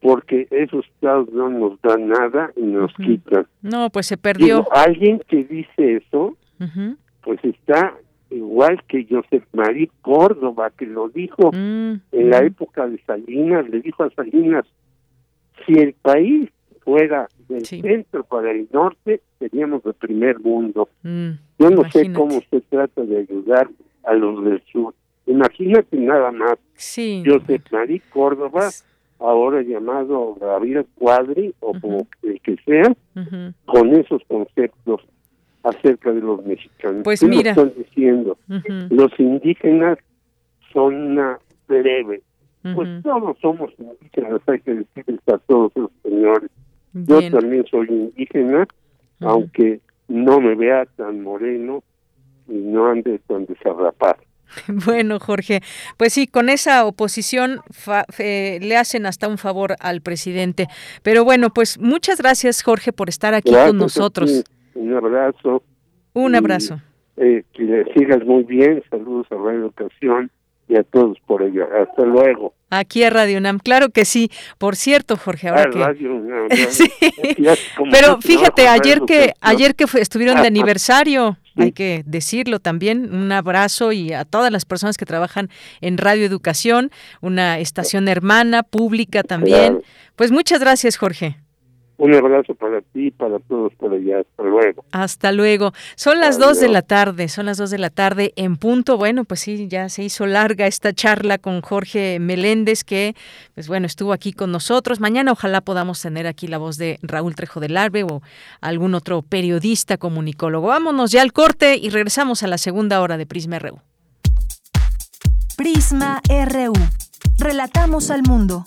porque esos estados no nos dan nada y nos quitan. No, pues se perdió. Digo, alguien que dice eso, pues está igual que Josep María Córdoba, que lo dijo en la época de Salinas, le dijo a Salinas, si el país fuera del centro para el norte, seríamos de primer mundo. Yo no sé cómo se trata de ayudar a los del sur. Imagínate nada más. Sí. Josep María Córdoba, ahora llamado Gabriel Cuadri, o como el que sea, con esos conceptos acerca de los mexicanos. Pues ¿Qué mira. nos están diciendo? Los indígenas son una plebe. Pues todos somos indígenas, hay que decirles a todos los señores. Yo también soy indígena, aunque no me vea tan moreno y no ande tan desarrapado. Bueno, Jorge, pues sí, con esa oposición fa- eh, le hacen hasta un favor al presidente. Pero bueno, pues muchas gracias, Jorge, por estar aquí Gracias con nosotros. Un abrazo. Un Y, abrazo. eh, que le sigas muy bien. Saludos a Radio Educación y a todos por allá. Hasta luego. Aquí a Radio UNAM, claro que sí. Por cierto, Jorge, ahora Ah, que Radio UNAM, Sí. Pero fíjate, ayer que ayer que fue- estuvieron de aniversario, hay que decirlo también, un abrazo y a todas las personas que trabajan en Radio Educación, una estación hermana pública también. Claro. Pues muchas gracias, Jorge. Un abrazo para ti y para todos por allá. Hasta luego. Hasta luego. Son las dos de la tarde, son las dos de la tarde en punto. Bueno, pues sí, ya se hizo larga esta charla con Jorge Meléndez, que, pues bueno, estuvo aquí con nosotros. Mañana ojalá podamos tener aquí la voz de Raúl Trejo del Arbe o algún otro periodista comunicólogo. Vámonos ya al corte y regresamos a la segunda hora de Prisma RU. Prisma RU. Relatamos al mundo.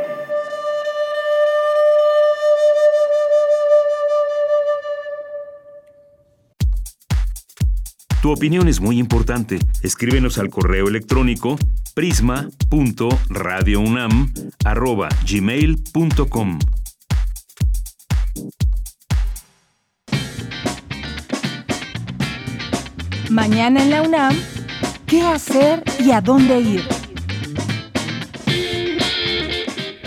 Tu opinión es muy importante. Escríbenos al correo electrónico prisma.radiounam@gmail.com. Mañana en la UNAM, ¿qué hacer y a dónde ir?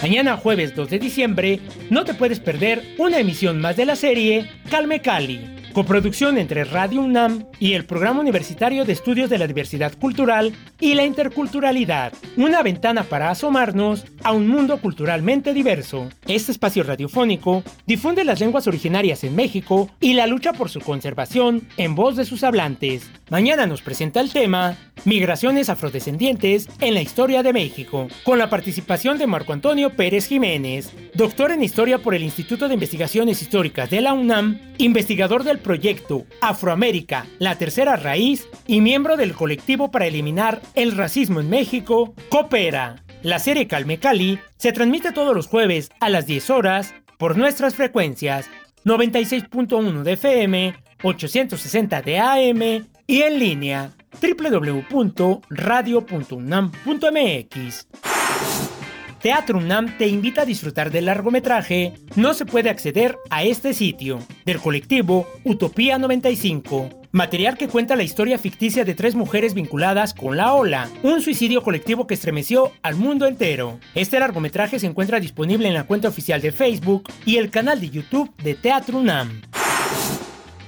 Mañana jueves 2 de diciembre, no te puedes perder una emisión más de la serie Calme Cali coproducción entre Radio UNAM y el Programa Universitario de Estudios de la Diversidad Cultural y la Interculturalidad, una ventana para asomarnos a un mundo culturalmente diverso. Este espacio radiofónico difunde las lenguas originarias en México y la lucha por su conservación en voz de sus hablantes. Mañana nos presenta el tema Migraciones afrodescendientes en la historia de México, con la participación de Marco Antonio Pérez Jiménez, doctor en Historia por el Instituto de Investigaciones Históricas de la UNAM, investigador del proyecto Afroamérica, la tercera raíz y miembro del colectivo para eliminar el racismo en México, Coopera. La serie Calme Cali se transmite todos los jueves a las 10 horas por nuestras frecuencias 96.1 de FM, 860 de AM y en línea www.radio.unam.mx. Teatro UNAM te invita a disfrutar del largometraje No se puede acceder a este sitio, del colectivo Utopía 95. Material que cuenta la historia ficticia de tres mujeres vinculadas con la ola, un suicidio colectivo que estremeció al mundo entero. Este largometraje se encuentra disponible en la cuenta oficial de Facebook y el canal de YouTube de Teatro UNAM.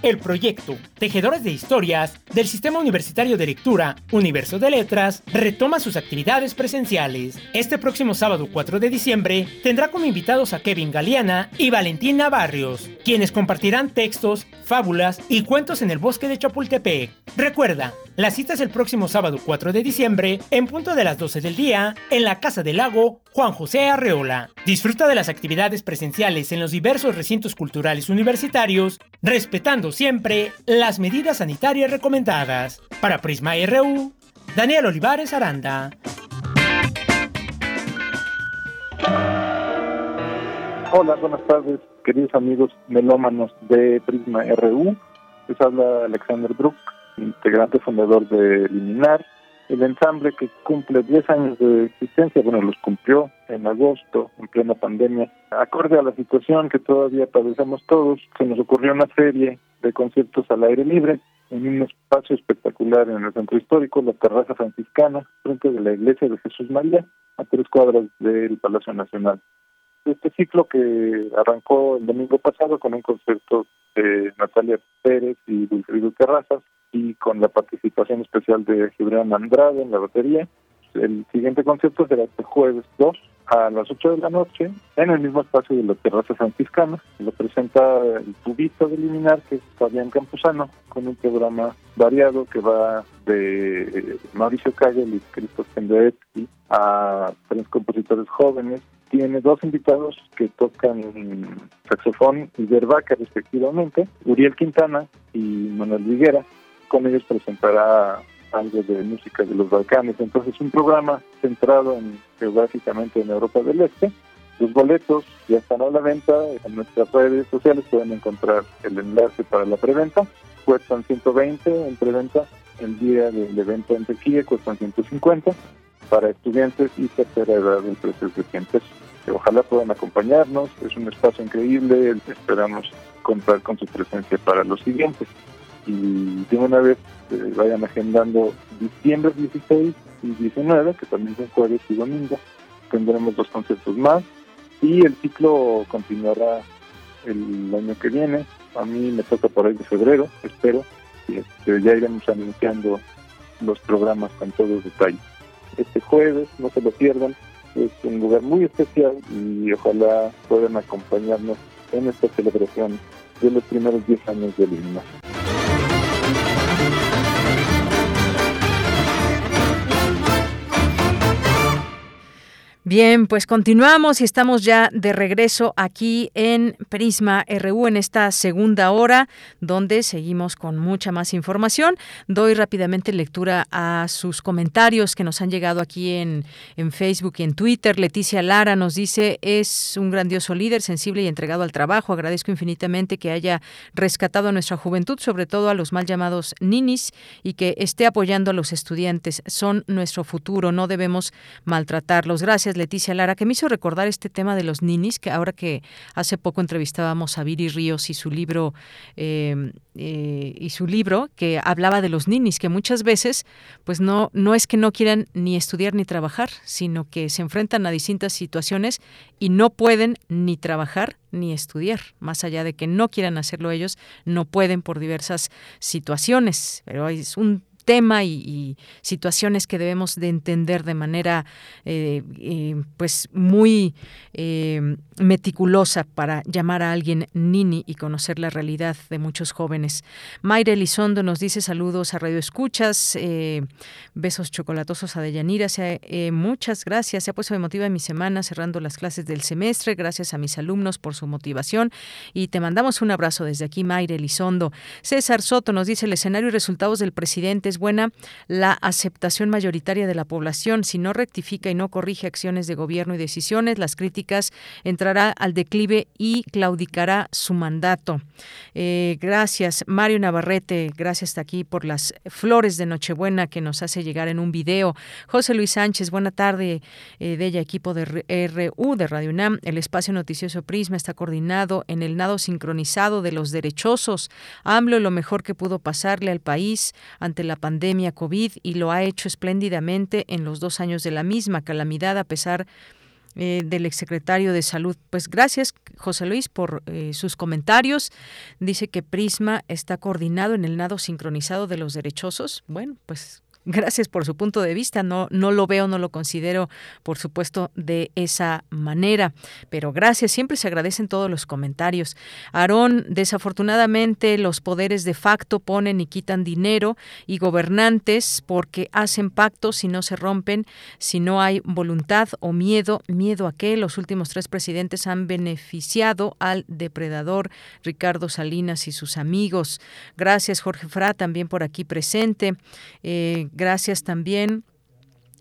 El proyecto Tejedores de Historias del Sistema Universitario de Lectura Universo de Letras retoma sus actividades presenciales. Este próximo sábado 4 de diciembre tendrá como invitados a Kevin Galeana y Valentina Barrios, quienes compartirán textos, fábulas y cuentos en el bosque de Chapultepec. Recuerda, la cita es el próximo sábado 4 de diciembre en punto de las 12 del día en la Casa del Lago Juan José Arreola. Disfruta de las actividades presenciales en los diversos recintos culturales universitarios, respetando siempre las medidas sanitarias recomendadas. Para Prisma RU, Daniel Olivares Aranda. Hola, buenas tardes, queridos amigos melómanos de Prisma RU. Les habla Alexander Brook, integrante fundador de Liminar, el ensamble que cumple 10 años de existencia, bueno, los cumplió en agosto, en plena pandemia. Acorde a la situación que todavía padecemos todos, se nos ocurrió una serie de conciertos al aire libre en un espacio espectacular en el centro histórico, la terraza franciscana, frente de la iglesia de Jesús María, a tres cuadras del Palacio Nacional. Este ciclo que arrancó el domingo pasado con un concierto de Natalia Pérez y Wilfrido Terrazas y con la participación especial de Gibrán Andrade en la batería. El siguiente concierto será este jueves 2 a las 8 de la noche en el mismo espacio de la terraza franciscana. Lo presenta el tubito de Liminar, que es Fabián Campuzano, con un programa variado que va de Mauricio Calle y Cristo Penderecki a tres compositores jóvenes tiene dos invitados que tocan saxofón y verbaca respectivamente, Uriel Quintana y Manuel Viguera. Con ellos presentará algo de música de los Balcanes. Entonces, un programa centrado en, geográficamente en Europa del Este. Los boletos ya están a la venta. En nuestras redes sociales pueden encontrar el enlace para la preventa. Cuestan 120 en preventa. El día del evento en Tequila cuestan 150 para estudiantes y tercera edad el precio de 100 pesos. Ojalá puedan acompañarnos, es un espacio increíble, esperamos contar con su presencia para los siguientes. Y de una vez eh, vayan agendando diciembre 16 y 19, que también son jueves y domingo, tendremos dos conciertos más y el ciclo continuará el año que viene. A mí me toca por ahí de febrero, espero, y este, ya iremos anunciando los programas con todos detalles este jueves, no se lo pierdan. Es un lugar muy especial y ojalá puedan acompañarnos en esta celebración de los primeros 10 años del himno. Bien, pues continuamos y estamos ya de regreso aquí en Prisma RU en esta segunda hora, donde seguimos con mucha más información. Doy rápidamente lectura a sus comentarios que nos han llegado aquí en, en Facebook y en Twitter. Leticia Lara nos dice, es un grandioso líder, sensible y entregado al trabajo. Agradezco infinitamente que haya rescatado a nuestra juventud, sobre todo a los mal llamados ninis, y que esté apoyando a los estudiantes. Son nuestro futuro, no debemos maltratarlos. Gracias. Leticia Lara, que me hizo recordar este tema de los ninis, que ahora que hace poco entrevistábamos a Viri Ríos y su libro, em, eh, y su libro que hablaba de los ninis, que muchas veces, pues no, no es que no quieran ni estudiar ni trabajar, sino que se enfrentan a distintas situaciones y no pueden ni trabajar ni estudiar, más allá de que no quieran hacerlo ellos, no pueden por diversas situaciones, pero es un tema y, situaciones que debemos de entender de manera eh, eh, pues muy eh, meticulosa para llamar a alguien nini y conocer la realidad de muchos jóvenes. Mayra Elizondo nos dice saludos a Radio Escuchas, besos chocolatosos a Deyanira, muchas gracias, se ha puesto emotiva en mi semana cerrando las clases del semestre, gracias a mis alumnos por su motivación y te mandamos un abrazo desde aquí, Mayra Elizondo. César Soto nos dice el escenario y resultados del presidente buena la aceptación mayoritaria de la población. Si no rectifica y no corrige acciones de gobierno y decisiones, las críticas entrará al declive y claudicará su mandato. Eh, gracias, Mario Navarrete. Gracias aquí por las flores de Nochebuena que nos hace llegar en un video. José Luis Sánchez, buena tarde eh, de ella, equipo de RU de Radio UNAM. El espacio noticioso Prisma está coordinado en el nado sincronizado de los derechosos. AMLO lo mejor que pudo pasarle al país ante la pandemia COVID y lo ha hecho espléndidamente en los dos años de la misma calamidad a pesar eh, del exsecretario de Salud. Pues gracias, José Luis, por eh, sus comentarios. Dice que Prisma está coordinado en el nado sincronizado de los derechosos. Bueno, pues Gracias por su punto de vista. No, no lo veo, no lo considero, por supuesto, de esa manera. Pero gracias. Siempre se agradecen todos los comentarios. Aarón, desafortunadamente, los poderes de facto ponen y quitan dinero y gobernantes porque hacen pactos y no se rompen si no hay voluntad o miedo. Miedo a que los últimos tres presidentes han beneficiado al depredador Ricardo Salinas y sus amigos. Gracias, Jorge Fra, también por aquí presente. Eh, Gracias también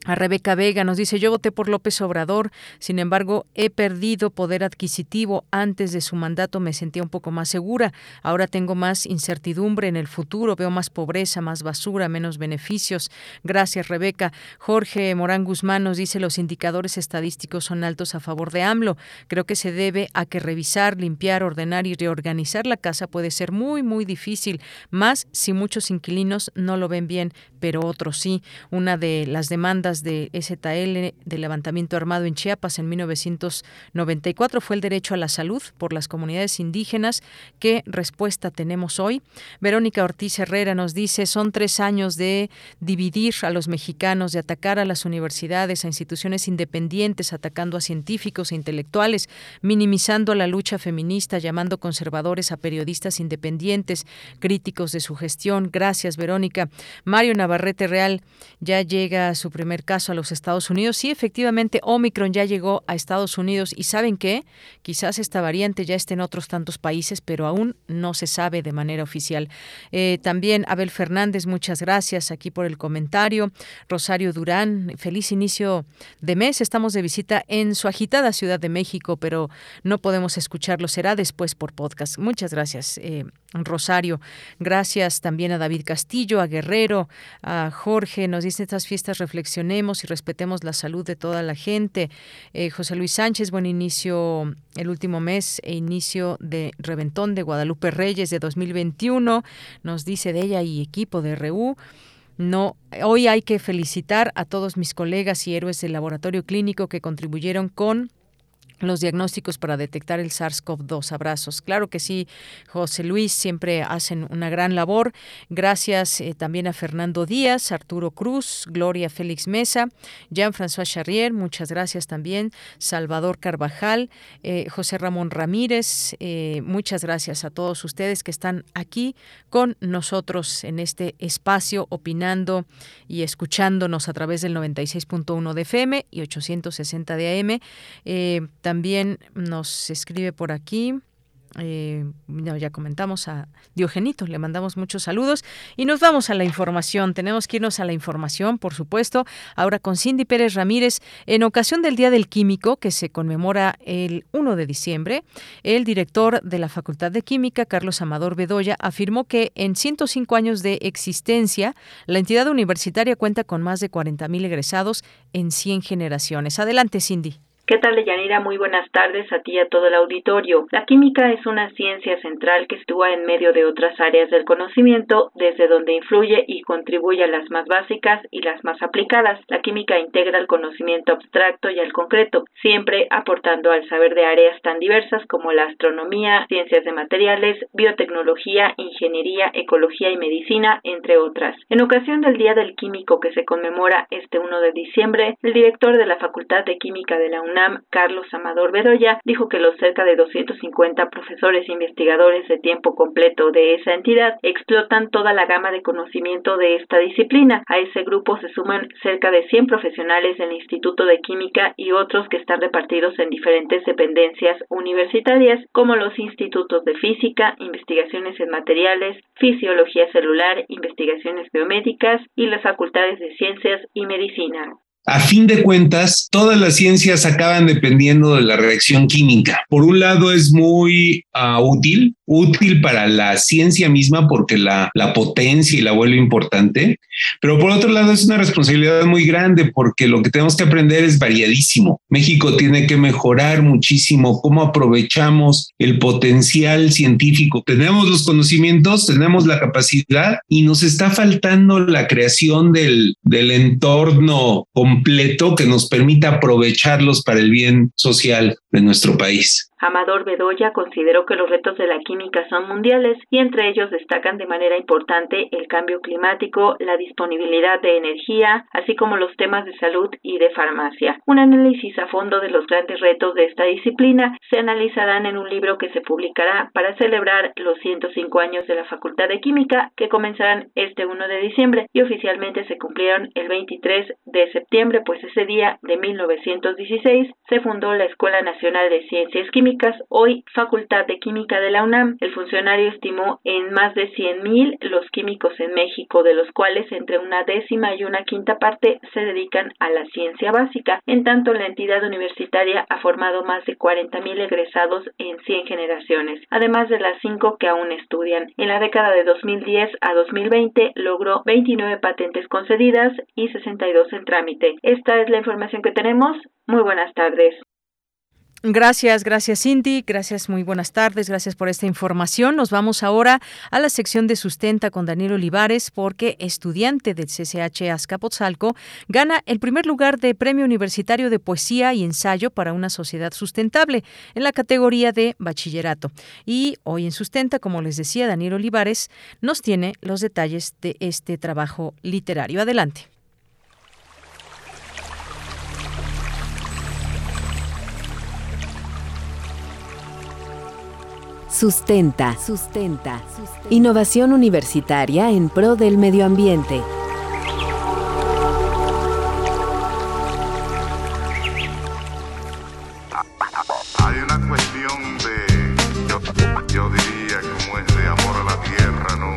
a Rebeca Vega nos dice, yo voté por López Obrador, sin embargo, he perdido poder adquisitivo. Antes de su mandato me sentía un poco más segura. Ahora tengo más incertidumbre en el futuro, veo más pobreza, más basura, menos beneficios. Gracias, Rebeca. Jorge Morán Guzmán nos dice, los indicadores estadísticos son altos a favor de AMLO. Creo que se debe a que revisar, limpiar, ordenar y reorganizar la casa puede ser muy, muy difícil, más si muchos inquilinos no lo ven bien, pero otros sí. Una de las demandas de STL de levantamiento armado en Chiapas en 1994 fue el derecho a la salud por las comunidades indígenas. ¿Qué respuesta tenemos hoy? Verónica Ortiz Herrera nos dice, son tres años de dividir a los mexicanos, de atacar a las universidades, a instituciones independientes, atacando a científicos e intelectuales, minimizando la lucha feminista, llamando conservadores a periodistas independientes, críticos de su gestión. Gracias, Verónica. Mario Navarrete Real ya llega a su primer caso a los Estados Unidos. Sí, efectivamente, Omicron ya llegó a Estados Unidos y ¿saben qué? Quizás esta variante ya esté en otros tantos países, pero aún no se sabe de manera oficial. Eh, también Abel Fernández, muchas gracias aquí por el comentario. Rosario Durán, feliz inicio de mes. Estamos de visita en su agitada Ciudad de México, pero no podemos escucharlo. Será después por podcast. Muchas gracias. Eh, Rosario. Gracias también a David Castillo, a Guerrero, a Jorge. Nos dice estas fiestas y respetemos la salud de toda la gente. Eh, José Luis Sánchez, buen inicio el último mes e inicio de Reventón de Guadalupe Reyes de 2021. Nos dice de ella y equipo de RU. No, hoy hay que felicitar a todos mis colegas y héroes del laboratorio clínico que contribuyeron con los diagnósticos para detectar el SARS-CoV-2. Abrazos. Claro que sí, José Luis, siempre hacen una gran labor. Gracias eh, también a Fernando Díaz, Arturo Cruz, Gloria Félix Mesa, Jean-François Charrier, muchas gracias también, Salvador Carvajal, eh, José Ramón Ramírez, eh, muchas gracias a todos ustedes que están aquí con nosotros en este espacio, opinando y escuchándonos a través del 96.1 de FM y 860 de AM. También nos escribe por aquí. Eh, ya comentamos a Diogenito, le mandamos muchos saludos y nos vamos a la información. Tenemos que irnos a la información, por supuesto. Ahora con Cindy Pérez Ramírez, en ocasión del Día del Químico, que se conmemora el 1 de diciembre, el director de la Facultad de Química, Carlos Amador Bedoya, afirmó que en 105 años de existencia, la entidad universitaria cuenta con más de 40.000 egresados en 100 generaciones. Adelante, Cindy. ¿Qué tal, Deyanira? Muy buenas tardes a ti y a todo el auditorio. La química es una ciencia central que actúa en medio de otras áreas del conocimiento, desde donde influye y contribuye a las más básicas y las más aplicadas. La química integra el conocimiento abstracto y al concreto, siempre aportando al saber de áreas tan diversas como la astronomía, ciencias de materiales, biotecnología, ingeniería, ecología y medicina, entre otras. En ocasión del Día del Químico que se conmemora este 1 de diciembre, el director de la Facultad de Química de la Carlos Amador Bedoya, dijo que los cerca de 250 profesores e investigadores de tiempo completo de esa entidad explotan toda la gama de conocimiento de esta disciplina. A ese grupo se suman cerca de 100 profesionales del Instituto de Química y otros que están repartidos en diferentes dependencias universitarias, como los institutos de física, investigaciones en materiales, fisiología celular, investigaciones biomédicas y las facultades de ciencias y medicina. A fin de cuentas, todas las ciencias acaban dependiendo de la reacción química. Por un lado es muy uh, útil, útil para la ciencia misma porque la, la potencia y la vuelve importante, pero por otro lado es una responsabilidad muy grande porque lo que tenemos que aprender es variadísimo. México tiene que mejorar muchísimo cómo aprovechamos el potencial científico. Tenemos los conocimientos, tenemos la capacidad y nos está faltando la creación del, del entorno completo que nos permita aprovecharlos para el bien social de nuestro país. Amador Bedoya consideró que los retos de la química son mundiales y entre ellos destacan de manera importante el cambio climático, la disponibilidad de energía, así como los temas de salud y de farmacia. Un análisis a fondo de los grandes retos de esta disciplina se analizarán en un libro que se publicará para celebrar los 105 años de la Facultad de Química que comenzarán este 1 de diciembre y oficialmente se cumplieron el 23 de septiembre, pues ese día de 1916 se fundó la Escuela Nacional de Ciencias Químicas hoy Facultad de Química de la UNAM. El funcionario estimó en más de 100.000 los químicos en México, de los cuales entre una décima y una quinta parte se dedican a la ciencia básica. En tanto, la entidad universitaria ha formado más de 40.000 egresados en 100 generaciones, además de las 5 que aún estudian. En la década de 2010 a 2020 logró 29 patentes concedidas y 62 en trámite. Esta es la información que tenemos. Muy buenas tardes. Gracias, gracias Cindy, gracias, muy buenas tardes, gracias por esta información. Nos vamos ahora a la sección de sustenta con Daniel Olivares porque estudiante del CCH Azcapotzalco gana el primer lugar de Premio Universitario de Poesía y Ensayo para una Sociedad Sustentable en la categoría de bachillerato. Y hoy en sustenta, como les decía, Daniel Olivares nos tiene los detalles de este trabajo literario. Adelante. Sustenta. Sustenta. Innovación universitaria en pro del medio ambiente. Hay una cuestión de, yo, yo diría como es de amor a la tierra, ¿no?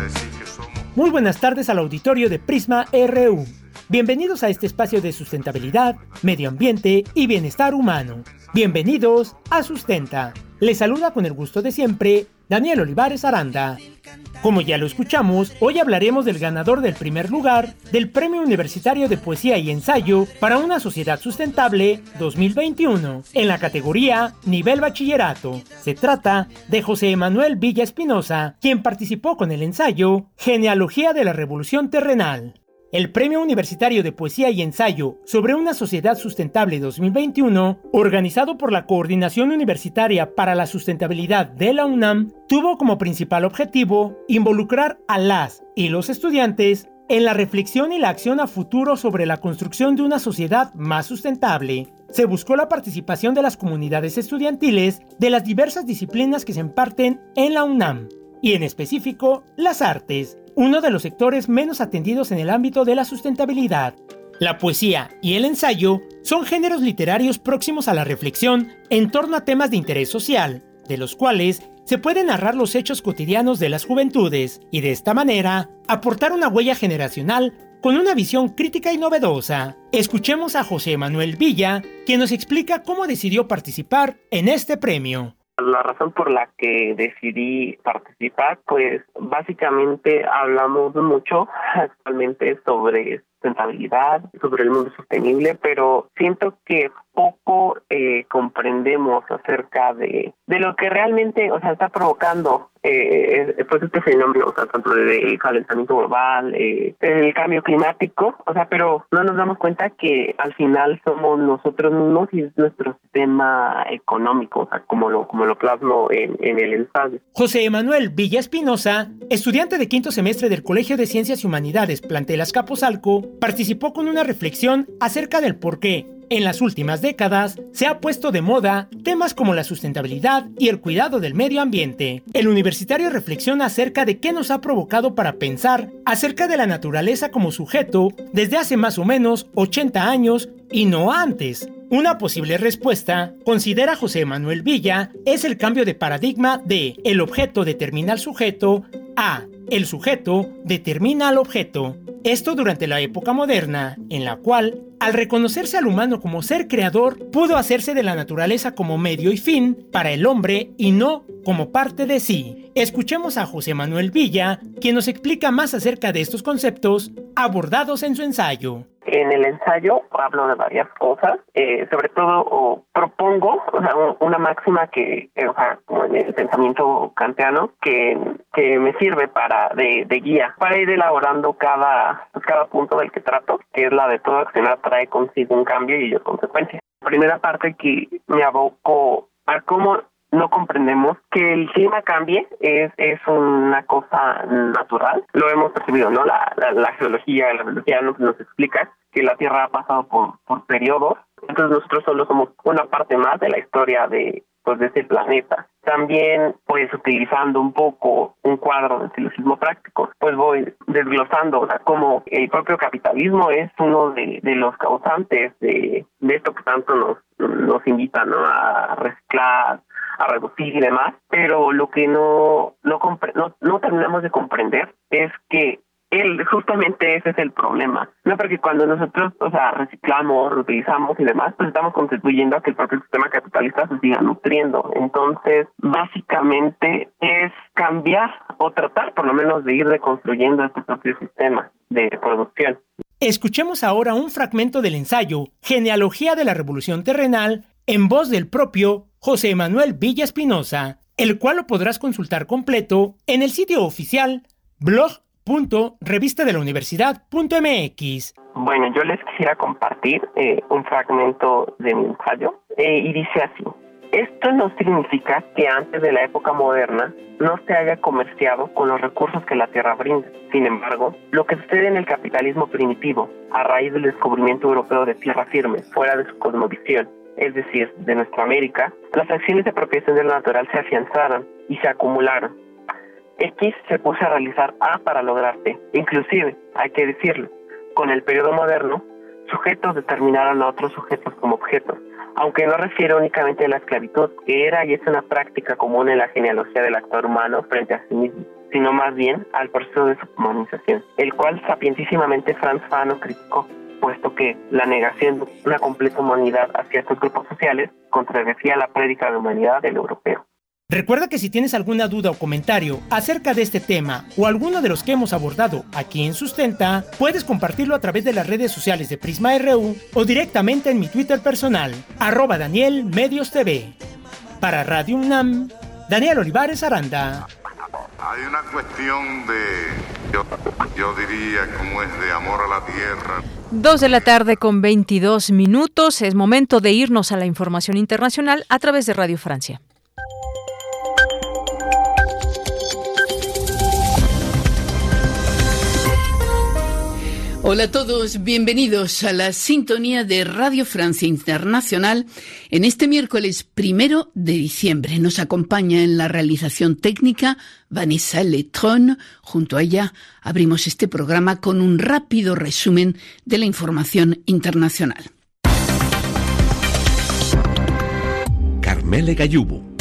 Decir, que somos... Muy buenas tardes al auditorio de Prisma RU. Bienvenidos a este espacio de sustentabilidad, medio ambiente y bienestar humano. Bienvenidos a Sustenta. Les saluda con el gusto de siempre Daniel Olivares Aranda. Como ya lo escuchamos, hoy hablaremos del ganador del primer lugar del Premio Universitario de Poesía y Ensayo para una Sociedad Sustentable 2021 en la categoría Nivel Bachillerato. Se trata de José Emanuel Villa Espinosa, quien participó con el ensayo Genealogía de la Revolución Terrenal. El Premio Universitario de Poesía y Ensayo sobre una Sociedad Sustentable 2021, organizado por la Coordinación Universitaria para la Sustentabilidad de la UNAM, tuvo como principal objetivo involucrar a las y los estudiantes en la reflexión y la acción a futuro sobre la construcción de una sociedad más sustentable. Se buscó la participación de las comunidades estudiantiles de las diversas disciplinas que se imparten en la UNAM, y en específico las artes, uno de los sectores menos atendidos en el ámbito de la sustentabilidad. La poesía y el ensayo son géneros literarios próximos a la reflexión en torno a temas de interés social, de los cuales se pueden narrar los hechos cotidianos de las juventudes y de esta manera aportar una huella generacional con una visión crítica y novedosa. Escuchemos a José Manuel Villa, quien nos explica cómo decidió participar en este premio. La razón por la que decidí participar, pues básicamente hablamos mucho actualmente sobre sustentabilidad, sobre el mundo sostenible, pero siento que poco eh, comprendemos acerca de, de lo que realmente, o sea, está provocando eh, pues este fenómeno, o sea, tanto del calentamiento global, eh, el cambio climático, o sea, pero no nos damos cuenta que al final somos nosotros mismos y es nuestro sistema económico, o sea, como lo, como lo plasmo en, en el ensayo. José Emanuel Villa Espinosa, estudiante de quinto semestre del Colegio de Ciencias y Humanidades Plantelas Capozalco, participó con una reflexión acerca del por qué, en las últimas décadas, se ha puesto de moda temas como la sustentabilidad y el cuidado del medio ambiente. El universitario reflexiona acerca de qué nos ha provocado para pensar acerca de la naturaleza como sujeto desde hace más o menos 80 años y no antes. Una posible respuesta, considera José Manuel Villa, es el cambio de paradigma de el objeto determina al sujeto a el sujeto determina al objeto. Esto durante la época moderna, en la cual, al reconocerse al humano como ser creador, pudo hacerse de la naturaleza como medio y fin para el hombre y no como parte de sí. Escuchemos a José Manuel Villa, quien nos explica más acerca de estos conceptos abordados en su ensayo. En el ensayo hablo de varias cosas, eh, sobre todo propongo o sea, una máxima que, eh, o sea, como en el pensamiento kantiano, que, que me sirve para de, de guía, para ir elaborando cada, pues, cada punto del que trato, que es la de toda acción trae consigo un cambio y yo consecuencia. Primera parte que me aboco a cómo no comprendemos que el clima cambie es, es una cosa natural. Lo hemos percibido, ¿no? La, la, geología, la biología nos, explica que la Tierra ha pasado por, por periodos. Entonces nosotros solo somos una parte más de la historia de, pues, de este planeta. También, pues, utilizando un poco un cuadro de silogismo práctico, pues voy desglosando, o cómo el propio capitalismo es uno de, de los causantes de, de esto que tanto nos, nos invita, ¿no? A reciclar, a reducir y demás, pero lo que no no, no, terminamos de comprender es que él, justamente ese es el problema. No porque cuando nosotros, o sea, reciclamos, reutilizamos y demás, pues estamos contribuyendo a que el propio sistema capitalista se siga nutriendo. Entonces, básicamente es cambiar o tratar por lo menos de ir reconstruyendo este propio sistema de producción. Escuchemos ahora un fragmento del ensayo Genealogía de la Revolución Terrenal en voz del propio José Manuel Villa Espinosa, el cual lo podrás consultar completo en el sitio oficial blog.revistadelauniversidad.mx. Bueno, yo les quisiera compartir eh, un fragmento de mi ensayo eh, y dice así. Esto no significa que antes de la época moderna no se haya comerciado con los recursos que la tierra brinda. Sin embargo, lo que sucede en el capitalismo primitivo, a raíz del descubrimiento europeo de tierra firme, fuera de su cosmovisión, es decir, de nuestra América, las acciones de apropiación de lo natural se afianzaron y se acumularon. X se puso a realizar A para lograr T. Inclusive, hay que decirlo, con el periodo moderno, sujetos determinaron a otros sujetos como objetos, aunque no refiere únicamente a la esclavitud, que era y es una práctica común en la genealogía del actor humano frente a sí mismo. sino más bien al proceso de su humanización, el cual sapientísimamente Franz Fanon criticó, puesto que la negación de una completa humanidad hacia estos grupos sociales contradecía la prédica de humanidad del europeo. Recuerda que si tienes alguna duda o comentario acerca de este tema o alguno de los que hemos abordado aquí en Sustenta, puedes compartirlo a través de las redes sociales de Prisma RU o directamente en mi Twitter personal, arroba Daniel Medios TV. Para Radio UNAM, Daniel Olivares Aranda. Hay una cuestión de, yo, yo diría, como es de amor a la tierra. Dos de la tarde con 22 minutos. Es momento de irnos a la información internacional a través de Radio Francia. Hola a todos, bienvenidos a la sintonía de Radio Francia Internacional en este miércoles primero de diciembre. Nos acompaña en la realización técnica Vanessa Letron. Junto a ella abrimos este programa con un rápido resumen de la información internacional. Carmele Gallubo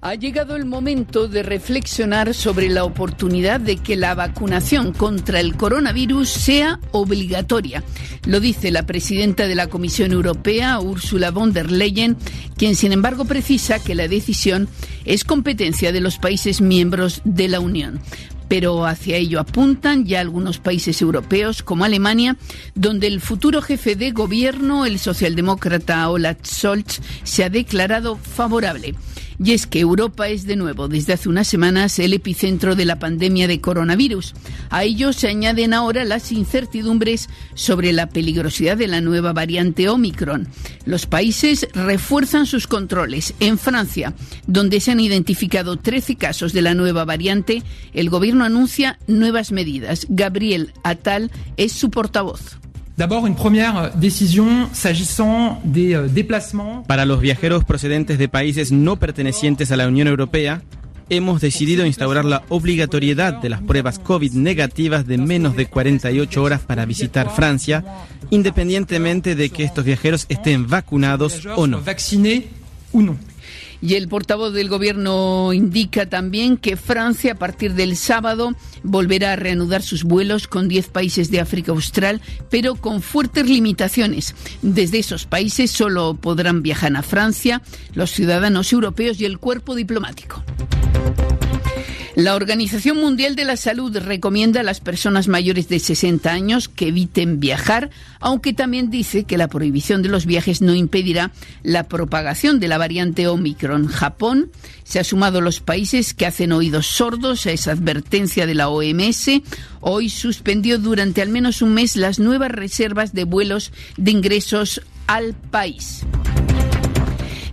ha llegado el momento de reflexionar sobre la oportunidad de que la vacunación contra el coronavirus sea obligatoria. Lo dice la presidenta de la Comisión Europea, Ursula von der Leyen, quien sin embargo precisa que la decisión es competencia de los países miembros de la Unión pero hacia ello apuntan ya algunos países europeos como Alemania, donde el futuro jefe de gobierno, el socialdemócrata Olaf Scholz, se ha declarado favorable. Y es que Europa es de nuevo desde hace unas semanas el epicentro de la pandemia de coronavirus. A ello se añaden ahora las incertidumbres sobre la peligrosidad de la nueva variante Omicron. Los países refuerzan sus controles. En Francia, donde se han identificado 13 casos de la nueva variante, el gobierno anuncia nuevas medidas. Gabriel Attal es su portavoz. D'abord, une première décision s'agissant des euh, déplacements. Para los viajeros procedentes de países no pertenecientes a la Unión Europea, hemos decidido instaurar la obligatoriedad de las pruebas COVID negativas de menos de 48 horas para visitar Francia, independientemente de que estos viajeros estén vacunados o no. Y el portavoz del gobierno indica también que Francia a partir del sábado volverá a reanudar sus vuelos con 10 países de África Austral, pero con fuertes limitaciones. Desde esos países solo podrán viajar a Francia los ciudadanos europeos y el cuerpo diplomático. La Organización Mundial de la Salud recomienda a las personas mayores de 60 años que eviten viajar, aunque también dice que la prohibición de los viajes no impedirá la propagación de la variante Omicron. Japón se ha sumado a los países que hacen oídos sordos a esa advertencia de la OMS. Hoy suspendió durante al menos un mes las nuevas reservas de vuelos de ingresos al país.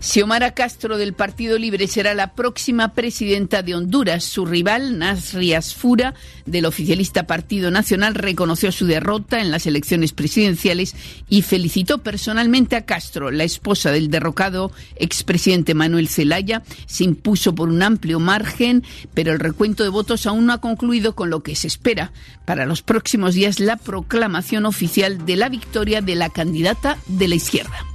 Xiomara Castro del Partido Libre será la próxima presidenta de Honduras. Su rival, Nasri Asfura, del oficialista Partido Nacional, reconoció su derrota en las elecciones presidenciales y felicitó personalmente a Castro. La esposa del derrocado expresidente Manuel Zelaya se impuso por un amplio margen, pero el recuento de votos aún no ha concluido con lo que se espera para los próximos días la proclamación oficial de la victoria de la candidata de la izquierda.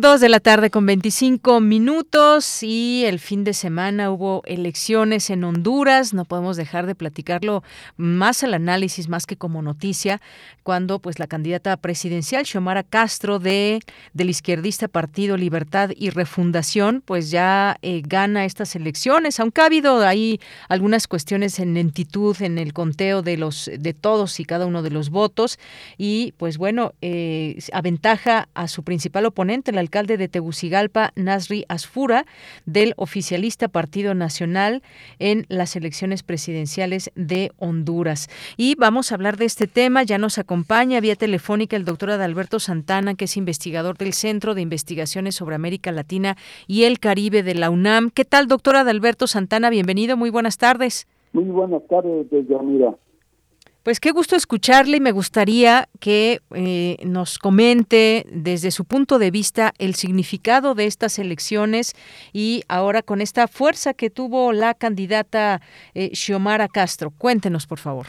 Dos de la tarde con 25 minutos y el fin de semana hubo elecciones en Honduras. No podemos dejar de platicarlo más al análisis, más que como noticia, cuando pues la candidata presidencial Xiomara Castro de del izquierdista Partido Libertad y Refundación pues ya eh, gana estas elecciones, aunque ha habido ahí algunas cuestiones en lentitud en el conteo de los de todos y cada uno de los votos y pues bueno eh, aventaja a su principal oponente, el alcalde de Tegucigalpa, Nasri Asfura, del oficialista Partido Nacional en las elecciones presidenciales de Honduras. Y vamos a hablar de este tema. Ya nos acompaña vía telefónica el doctor Adalberto Santana, que es investigador del Centro de Investigaciones sobre América Latina y el Caribe de la UNAM. ¿Qué tal, doctor Adalberto Santana? Bienvenido, muy buenas tardes. Muy buenas tardes, Mira. Pues qué gusto escucharle y me gustaría que eh, nos comente desde su punto de vista el significado de estas elecciones y ahora con esta fuerza que tuvo la candidata eh, Xiomara Castro. Cuéntenos, por favor.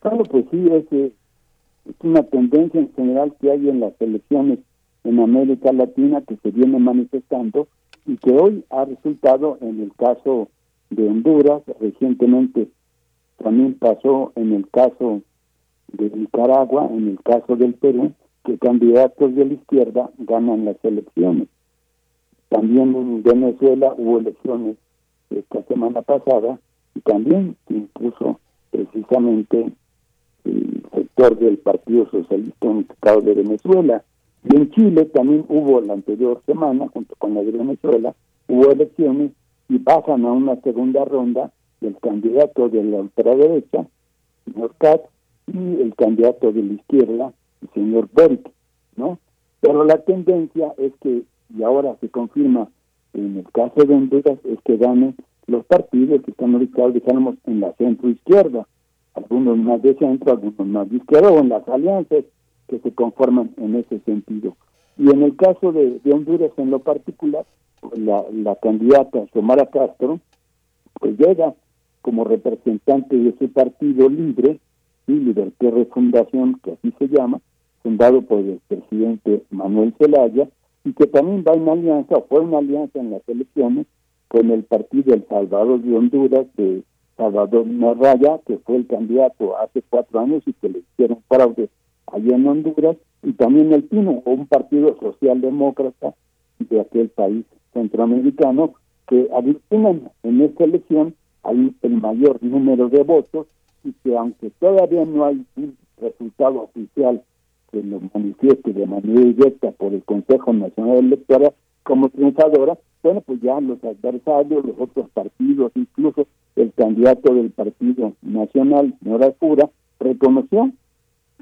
Claro, pues sí, es, es una tendencia en general que hay en las elecciones en América Latina que se viene manifestando y que hoy ha resultado en el caso de Honduras, recientemente también pasó en el caso de Nicaragua, en el caso del Perú, que candidatos de la izquierda ganan las elecciones. También en Venezuela hubo elecciones esta semana pasada y también impuso precisamente el sector del Partido Socialista Unificado de Venezuela. Y en Chile también hubo la anterior semana, junto con la de Venezuela, hubo elecciones y pasan a una segunda ronda del candidato de la ultraderecha, señor Katz, y el candidato de la izquierda, el señor Boric, ¿no? Pero la tendencia es que, y ahora se confirma en el caso de Honduras, es que ganen los partidos que están ubicados, dijéramos, en la centro-izquierda, algunos más de centro, algunos más de izquierda, o en las alianzas que se conforman en ese sentido. Y en el caso de, Honduras en lo particular, la, la candidata Xiomara Castro, pues llega como representante de su partido libre, y Libertad Refundación, que así se llama, fundado por el presidente Manuel Zelaya, y que también va en alianza, o fue una alianza en las elecciones, con el partido El Salvador de Honduras, de Salvador Narraya, que fue el candidato hace cuatro años y que le hicieron fraude allá en Honduras, y también el PINO, un partido socialdemócrata de aquel país centroamericano, que aglutinan en esta elección hay el mayor número de votos y que aunque todavía no hay un resultado oficial que lo manifieste de manera directa por el Consejo Nacional Electoral como triunfadora, bueno, pues ya los adversarios, los otros partidos, incluso el candidato del Partido Nacional, Nora Pura, reconoció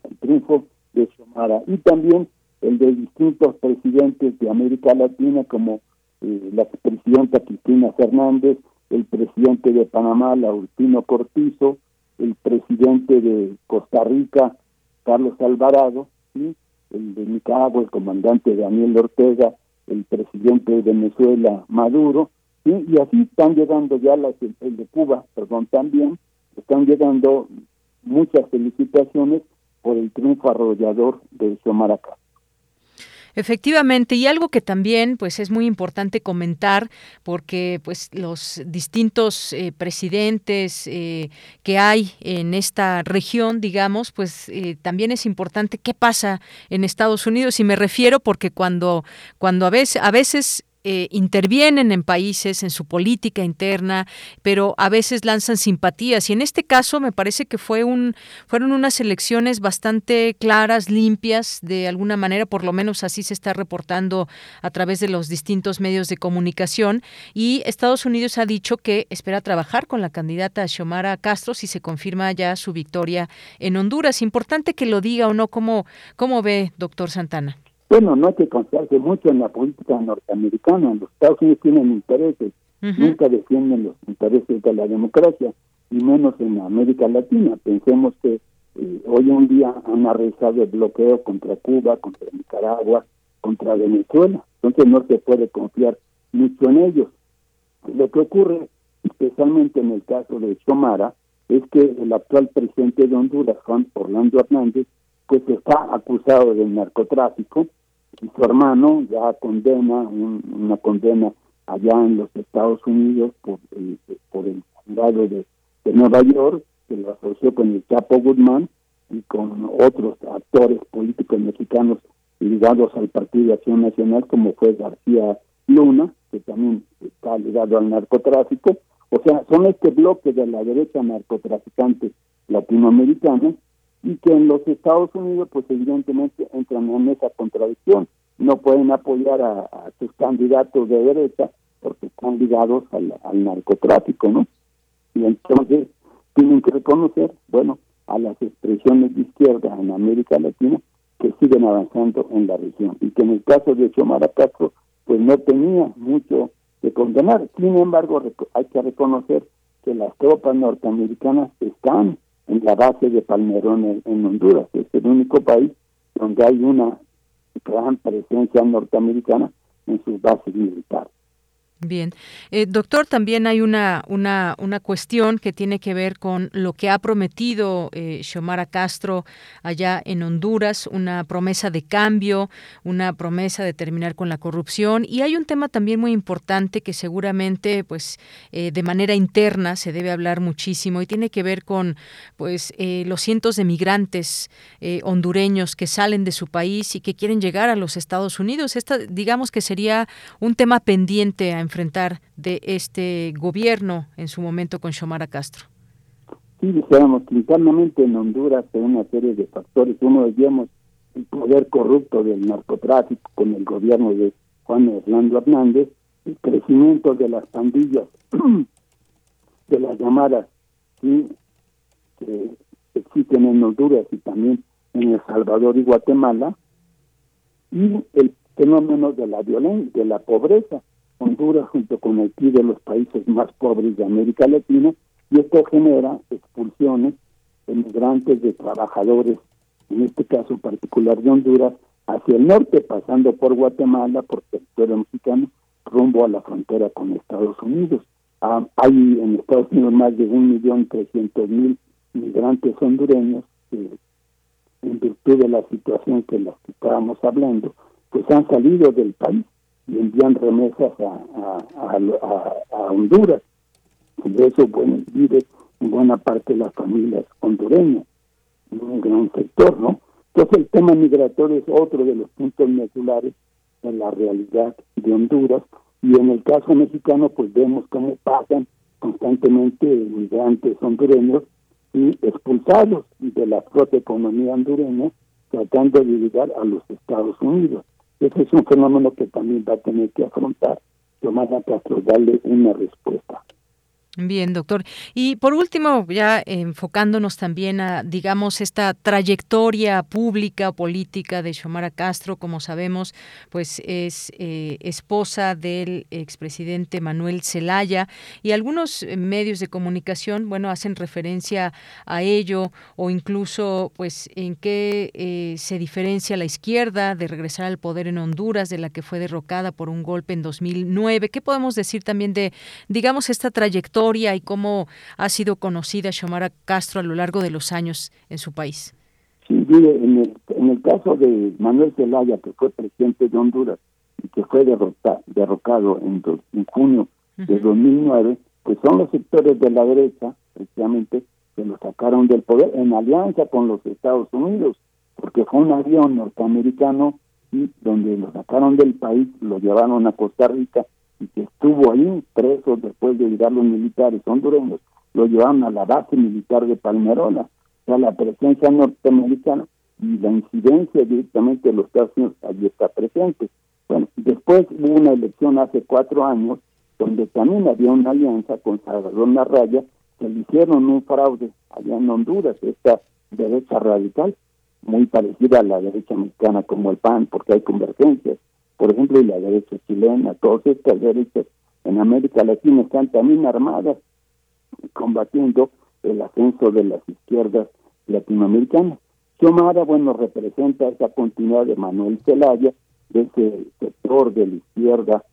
el triunfo de Xiomara y también el de distintos presidentes de América Latina como eh, la presidenta Cristina Fernández, el presidente de Panamá, Laurentino Cortizo, el presidente de Costa Rica, Carlos Alvarado, el de Nicaragua, el comandante Daniel Ortega, el presidente de Venezuela, Maduro, y así están llegando ya las, el de Cuba, perdón, también, están llegando muchas felicitaciones por el triunfo arrollador de Xiomara Efectivamente, y algo que también pues es muy importante comentar porque pues los distintos eh, presidentes eh, que hay en esta región, digamos, pues eh, también es importante qué pasa en Estados Unidos. Y me refiero porque cuando cuando a veces a veces eh, intervienen en países, en su política interna, pero a veces lanzan simpatías. Y en este caso me parece que fue un, fueron unas elecciones bastante claras, limpias, de alguna manera, por lo menos así se está reportando a través de los distintos medios de comunicación. Y Estados Unidos ha dicho que espera trabajar con la candidata Xiomara Castro si se confirma ya su victoria en Honduras. Importante que lo diga o no, ¿cómo, cómo ve, doctor Santana? Bueno, no hay que confiarse mucho en la política norteamericana. Los Estados Unidos tienen intereses, nunca defienden los intereses de la democracia, y menos en América Latina. Pensemos que eh, hoy en día han arrestado el bloqueo contra Cuba, contra Nicaragua, contra Venezuela. Entonces no se puede confiar mucho en ellos. Lo que ocurre, especialmente en el caso de Xomara, es que el actual presidente de Honduras, Juan Orlando Hernández, pues está acusado de narcotráfico y su hermano ya condena una condena allá en los Estados Unidos por el, por el condado de, Nueva York que lo asoció con el Chapo Guzmán y con otros actores políticos mexicanos ligados al Partido de Acción Nacional como fue García Luna que también está ligado al narcotráfico. O sea son este bloque de la derecha narcotraficante latinoamericana y que en los Estados Unidos pues evidentemente entran en esa contradicción. No pueden apoyar a, sus candidatos de derecha porque están ligados al, narcotráfico, ¿no? Y entonces tienen que reconocer, bueno, a las expresiones de izquierda en América Latina que siguen avanzando en la región y que en el caso de Xiomara Castro pues no tenía mucho que condenar. Sin embargo, hay que reconocer que las tropas norteamericanas están en la base de Palmerón en Honduras. Es el único país donde hay una gran presencia norteamericana en sus bases militares. Bien. Eh, doctor, también hay una, una, una, cuestión que tiene que ver con lo que ha prometido eh, Xiomara Castro allá en Honduras, una promesa de cambio, una promesa de terminar con la corrupción. Y hay un tema también muy importante que seguramente, pues, eh, de manera interna se debe hablar muchísimo y tiene que ver con, pues, eh, los cientos de migrantes eh, hondureños que salen de su país y que quieren llegar a los Estados Unidos. Esta, digamos que sería un tema pendiente a enfrentar de este gobierno en su momento con Xiomara Castro? Sí, dijéramos que internamente en Honduras hay una serie de factores. Uno de ellos el poder corrupto del narcotráfico con el gobierno de Juan Orlando Hernández, el crecimiento de las pandillas, de las llamadas que existen en Honduras y también en El Salvador y Guatemala, y el fenómeno de la violencia, de la pobreza, Honduras junto con Haití de los países más pobres de América Latina y esto genera expulsiones de migrantes, de trabajadores, en este caso particular de Honduras, hacia el norte, pasando por Guatemala, por territorio mexicano, rumbo a la frontera con Estados Unidos. Ah, hay en Estados Unidos más de un millón trescientos mil migrantes hondureños que, en virtud de la situación que las que estábamos hablando, pues han salido del país y envían remesas a, a, Honduras. Y de eso bueno, vive en buena parte las familias hondureñas, un gran sector, ¿no? Entonces el tema migratorio es otro de los puntos medulares en la realidad de Honduras y en el caso mexicano pues vemos cómo pasan constantemente migrantes hondureños y expulsados de la propia economía hondureña tratando de llegar a los Estados Unidos. Ese es un fenómeno que también va a tener que afrontar Tomás Castro, darle una respuesta. Bien, doctor. Y por último, ya enfocándonos también a, digamos, esta trayectoria pública política de Xiomara Castro, como sabemos, pues es eh, esposa del expresidente Manuel Zelaya y algunos medios de comunicación, bueno, hacen referencia a ello o incluso, pues, en qué eh, se diferencia la izquierda de regresar al poder en Honduras, de la que fue derrocada por un golpe en 2009. ¿Qué podemos decir también de, digamos, esta trayectoria? Y cómo ha sido conocida Xiomara Castro a lo largo de los años en su país. Sí, mire, en el, en el caso de Manuel Zelaya, que fue presidente de Honduras y que fue derrota, derrocado en, en junio de 2009, pues son los sectores de la derecha, precisamente, que lo sacaron del poder en alianza con los Estados Unidos, porque fue un avión norteamericano y donde lo sacaron del país, lo llevaron a Costa Rica y que estuvo ahí preso después de llegar los militares hondureños, lo llevaron a la base militar de Palmerola. O sea, la presencia norteamericana y la incidencia directamente de los Estados Unidos allí está presente. Bueno, después hubo una elección hace cuatro años donde también había una alianza con Salvador Narraya que le hicieron un fraude allá en Honduras, esta derecha radical, muy parecida a la derecha mexicana como el PAN, porque hay convergencias chilena, todas estas derechas en América Latina están también armadas combatiendo el ascenso de las izquierdas latinoamericanas. Xiomara, bueno, representa esa continuidad de Manuel Zelaya, de ese sector de la izquierda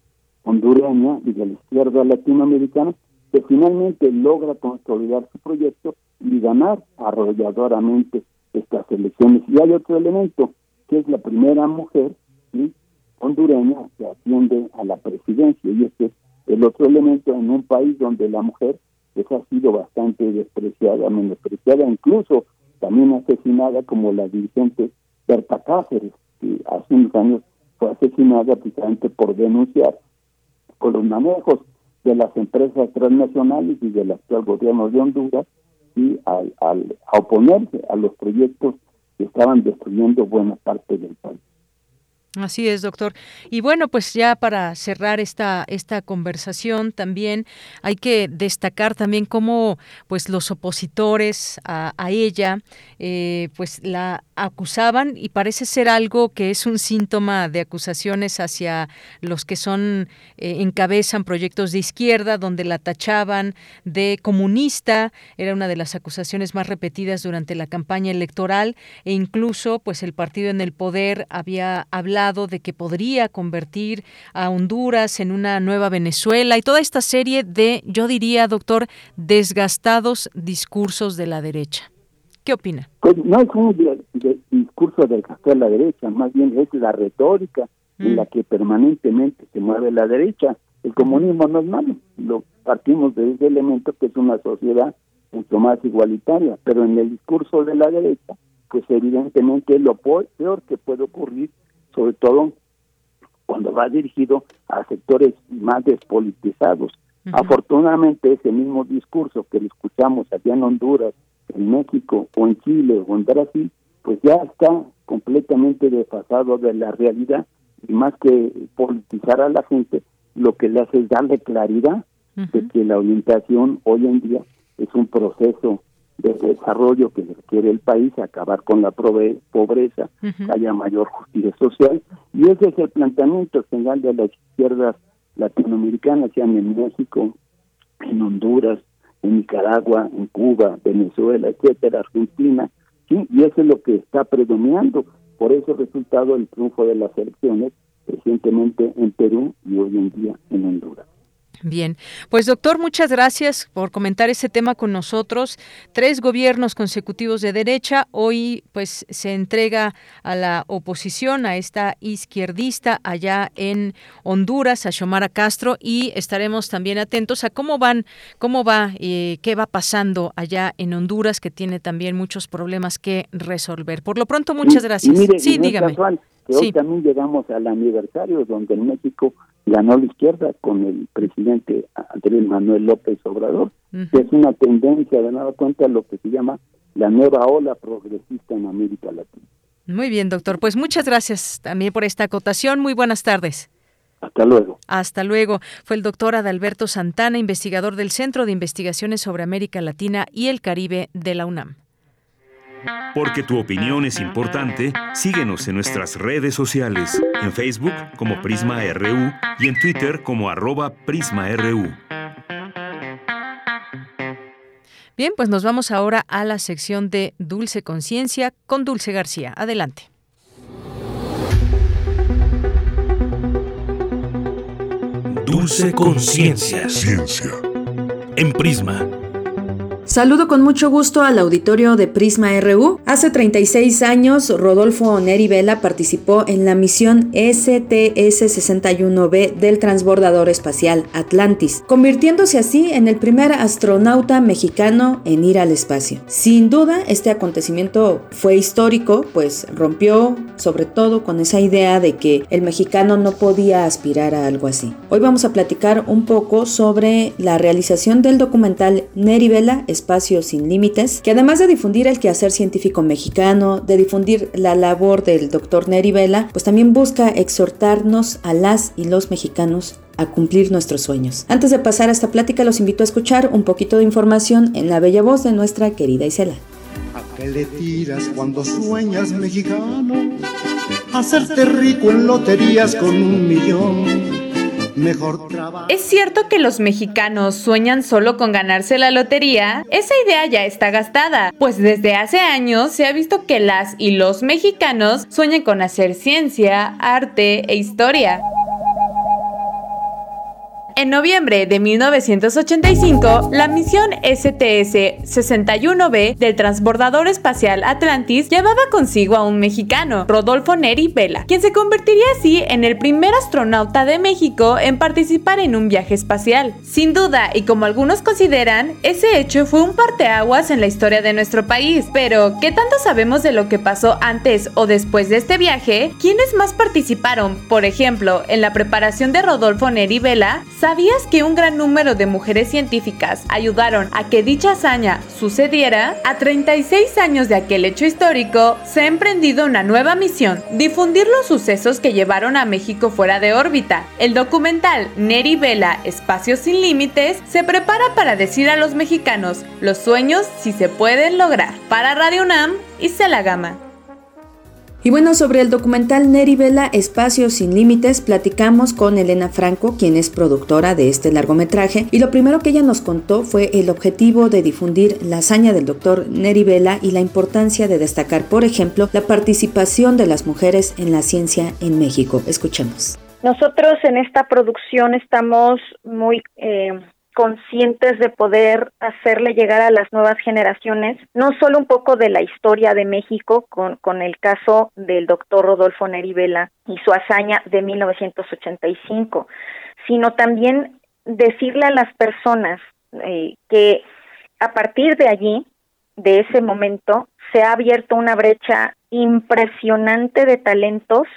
hondureña y de la izquierda latinoamericana, que finalmente logra consolidar su proyecto y ganar arrolladoramente estas elecciones. Y hay otro elemento, que es la primera mujer ¿sí? Hondureña que atiende a la presidencia y este es el otro elemento en un país donde la mujer pues, ha sido bastante despreciada, menospreciada, incluso también asesinada como la dirigente Berta Cáceres, que hace unos años fue asesinada precisamente por denunciar con los manejos de las empresas transnacionales y del actual gobierno de Honduras y al, al oponerse a los proyectos que estaban destruyendo buena parte del país. Así es, doctor. Y bueno, pues ya para cerrar esta, esta conversación también hay que destacar también cómo pues los opositores a, ella eh, pues la acusaban y parece ser algo que es un síntoma de acusaciones hacia los que son eh, encabezan proyectos de izquierda donde la tachaban de comunista era una de las acusaciones más repetidas durante la campaña electoral e incluso pues el partido en el poder había hablado de que podría convertir a Honduras en una nueva Venezuela y toda esta serie de, yo diría, doctor, desgastados discursos de la derecha. ¿Qué opina? Pues no es un discurso desgastado de la derecha, más bien es la retórica en mm. la que permanentemente se mueve la derecha. El comunismo no es malo, lo partimos de ese elemento que es una sociedad mucho más igualitaria, pero en el discurso de la derecha, pues evidentemente lo peor que puede ocurrir sobre todo cuando va dirigido a sectores más despolitizados. Afortunadamente ese mismo discurso que lo escuchamos allá en Honduras, en México o en Chile o en Brasil, pues ya está completamente desfasado de la realidad y más que politizar a la gente, lo que le hace es darle claridad de que la orientación hoy en día es un proceso de desarrollo que requiere el país, acabar con la pobreza, que haya mayor justicia social. Y ese es el planteamiento general de las izquierdas latinoamericanas, sean en México, en Honduras, en Nicaragua, en Cuba, Venezuela, etcétera, Argentina, ¿sí? y eso es lo que está predominando. Por eso resultado el triunfo de las elecciones recientemente en Perú y hoy en día en Honduras. Bien, pues doctor, muchas gracias por comentar ese tema con nosotros. Tres gobiernos consecutivos de derecha. Hoy pues se entrega a la oposición, a esta izquierdista allá en Honduras, a Xiomara Castro, y estaremos también atentos a cómo van, cómo va, y eh, qué va pasando allá en Honduras, que tiene también muchos problemas que resolver. Por lo pronto, muchas gracias. sí, dígame. que hoy también llegamos al aniversario donde en México ganó la izquierda con el presidente Andrés Manuel López Obrador, que es una tendencia de nada cuenta lo que se llama la nueva ola progresista en América Latina. Muy bien, doctor. Pues muchas gracias también por esta acotación. Muy buenas tardes. Hasta luego. Hasta luego. Fue el doctor Adalberto Santana, investigador del Centro de Investigaciones sobre América Latina y el Caribe de la UNAM. Porque tu opinión es importante, síguenos en nuestras redes sociales, en Facebook como Prisma RU y en Twitter como arroba PrismaRU. Bien, pues nos vamos ahora a la sección de Dulce Conciencia con Dulce García. Adelante. Dulce Conciencia. Ciencia. En Prisma Saludo con mucho gusto al auditorio de Prisma RU. Hace 36 años, Rodolfo Neri Vela participó en la misión STS-61B del transbordador espacial Atlantis, convirtiéndose así en el primer astronauta mexicano en ir al espacio. Sin duda, este acontecimiento fue histórico, pues rompió sobre todo con esa idea de que el mexicano no podía aspirar a algo así. Hoy vamos a platicar un poco sobre la realización del documental Neri Vela Espacio sin Límites, que además de difundir el quehacer científico mexicano, de difundir la labor del doctor Neri Vela, pues también busca exhortarnos a las y los mexicanos a cumplir nuestros sueños. Antes de pasar a esta plática, los invito a escuchar un poquito de información en la bella voz de nuestra querida Isela. ¿A qué le tiras cuando sueñas mexicano? Hacerte rico en loterías con un millón mejor. ¿Es cierto que los mexicanos sueñan solo con ganarse la lotería? Esa idea ya está gastada, pues desde hace años se ha visto que las y los mexicanos sueñan con hacer ciencia, arte e historia. En noviembre de 1985, la misión STS-61B del transbordador espacial Atlantis llevaba consigo a un mexicano, Rodolfo Neri Vela, quien se convertiría así en el primer astronauta de México en participar en un viaje espacial. Sin duda, y como algunos consideran, ese hecho fue un parteaguas en la historia de nuestro país. Pero, ¿qué tanto sabemos de lo que pasó antes o después de este viaje? ¿Quiénes más participaron, por ejemplo, en la preparación de Rodolfo Neri Vela? ¿Sabías que un gran número de mujeres científicas ayudaron a que dicha hazaña sucediera? A 36 años de aquel hecho histórico, se ha emprendido una nueva misión, difundir los sucesos que llevaron a México fuera de órbita. El documental Neri Vela, Espacios sin Límites, se prepara para decir a los mexicanos los sueños si se pueden lograr. Para Radio UNAM, la Gama. Y bueno, sobre el documental Neri Vela, Espacios sin Límites, platicamos con Elena Franco, quien es productora de este largometraje, y lo primero que ella nos contó fue el objetivo de difundir la hazaña del doctor Neri Vela y la importancia de destacar, por ejemplo, la participación de las mujeres en la ciencia en México. Escuchemos. Nosotros en esta producción estamos muy eh, conscientes de poder hacerle llegar a las nuevas generaciones no solo un poco de la historia de México con, con el caso del doctor Rodolfo Neri Vela y su hazaña de 1985, sino también decirle a las personas eh, que a partir de allí, de ese momento, se ha abierto una brecha impresionante de talentos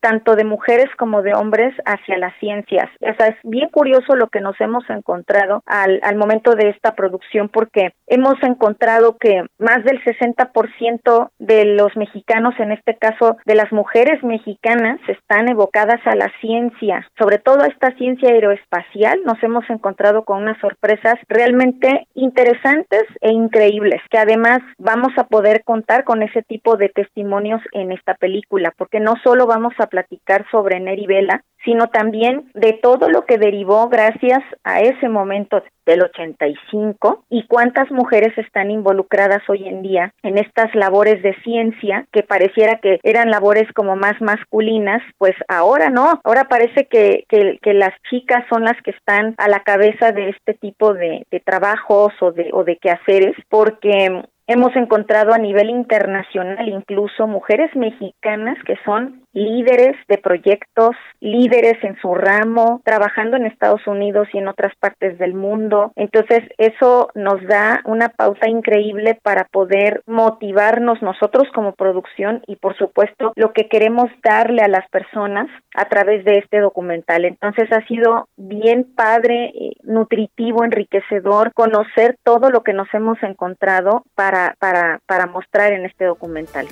tanto de mujeres como de hombres hacia las ciencias. O sea, es bien curioso lo que nos hemos encontrado al, al momento de esta producción porque hemos encontrado que más del 60% de los mexicanos, en este caso de las mujeres mexicanas, están evocadas a la ciencia, sobre todo a esta ciencia aeroespacial. Nos hemos encontrado con unas sorpresas realmente interesantes e increíbles, que además vamos a poder contar con ese tipo de testimonios en esta película, porque no solo vamos a platicar sobre Neri Vela, sino también de todo lo que derivó gracias a ese momento del 85 y cuántas mujeres están involucradas hoy en día en estas labores de ciencia que pareciera que eran labores como más masculinas, pues ahora no, ahora parece que, que, las chicas son las que están a la cabeza de este tipo de, de trabajos o de, o de quehaceres, porque Hemos encontrado a nivel internacional incluso mujeres mexicanas que son líderes de proyectos, líderes en su ramo, trabajando en Estados Unidos y en otras partes del mundo. Entonces, eso nos da una pauta increíble para poder motivarnos nosotros como producción y, por supuesto, lo que queremos darle a las personas a través de este documental. Entonces, ha sido bien padre, eh, nutritivo, enriquecedor conocer todo lo que nos hemos encontrado para para, para, mostrar en este documental.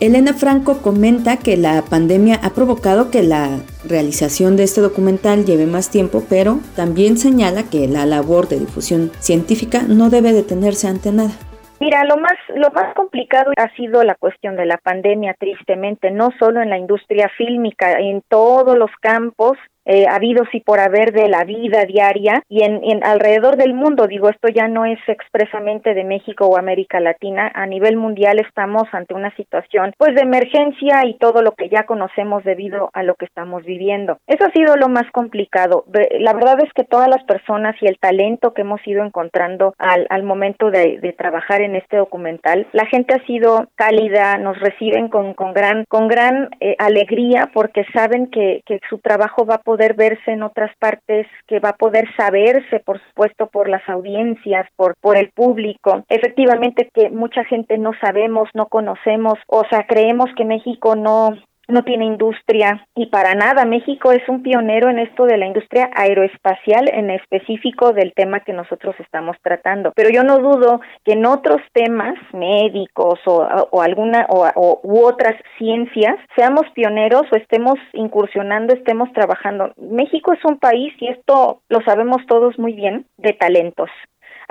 Elena Franco comenta que la pandemia ha provocado que la realización de este documental lleve más tiempo, pero también señala que la labor de difusión científica no debe detenerse ante nada. Mira, lo más lo más complicado ha sido la cuestión de la pandemia, tristemente, no solo en la industria fílmica, en todos los campos eh, habidos y por haber de la vida diaria y en, alrededor del mundo. Digo, esto ya no es expresamente de México o América Latina. A nivel mundial estamos ante una situación pues de emergencia y todo lo que ya conocemos debido a lo que estamos viviendo. Eso ha sido lo más complicado. La verdad es que todas las personas y el talento que hemos ido encontrando al, al momento de, de trabajar en este documental, la gente ha sido cálida, nos reciben con, con gran, con gran eh, alegría porque saben que, que su trabajo va a poder verse en otras partes, que va a poder saberse, por supuesto, por las audiencias, por, por el público. Efectivamente que mucha gente no sabemos, no conocemos, o sea, creemos que México no, no tiene industria y para nada. México es un pionero en esto de la industria aeroespacial, en específico del tema que nosotros estamos tratando. Pero yo no dudo que en otros temas médicos o, alguna o, u otras ciencias seamos pioneros o estemos incursionando, estemos trabajando. México es un país y esto lo sabemos todos muy bien de talentos.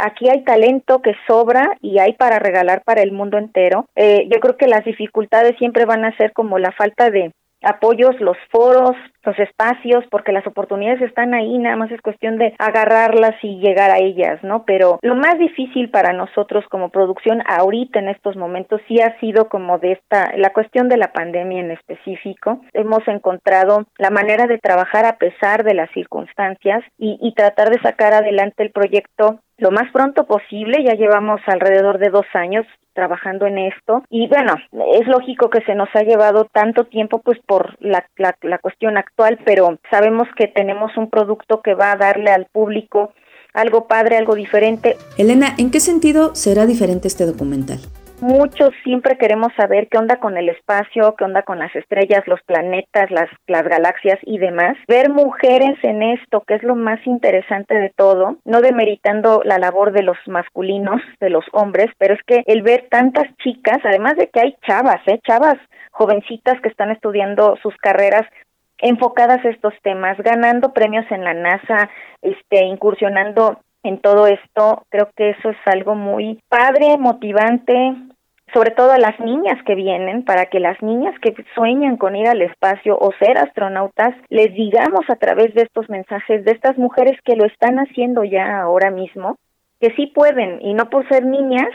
Aquí hay talento que sobra y hay para regalar para el mundo entero. Eh, yo creo que las dificultades siempre van a ser como la falta de apoyos, los foros, los espacios, porque las oportunidades están ahí, nada más es cuestión de agarrarlas y llegar a ellas, ¿no? Pero lo más difícil para nosotros como producción ahorita en estos momentos sí ha sido como de esta, la cuestión de la pandemia en específico. Hemos encontrado la manera de trabajar a pesar de las circunstancias y, y tratar de sacar adelante el proyecto lo más pronto posible. Ya llevamos alrededor de dos años trabajando en esto y bueno, es lógico que se nos ha llevado tanto tiempo pues por la, la, la cuestión pero sabemos que tenemos un producto que va a darle al público algo padre, algo diferente. Elena, ¿en qué sentido será diferente este documental? Muchos siempre queremos saber qué onda con el espacio, qué onda con las estrellas, los planetas, las, las galaxias y demás. Ver mujeres en esto, que es lo más interesante de todo, no demeritando la labor de los masculinos, de los hombres, pero es que el ver tantas chicas, además de que hay chavas, ¿eh? Chavas jovencitas que están estudiando sus carreras enfocadas a estos temas, ganando premios en la NASA, este, incursionando en todo esto, creo que eso es algo muy padre, motivante, sobre todo a las niñas que vienen, para que las niñas que sueñan con ir al espacio o ser astronautas, les digamos a través de estos mensajes de estas mujeres que lo están haciendo ya ahora mismo, que sí pueden y no por ser niñas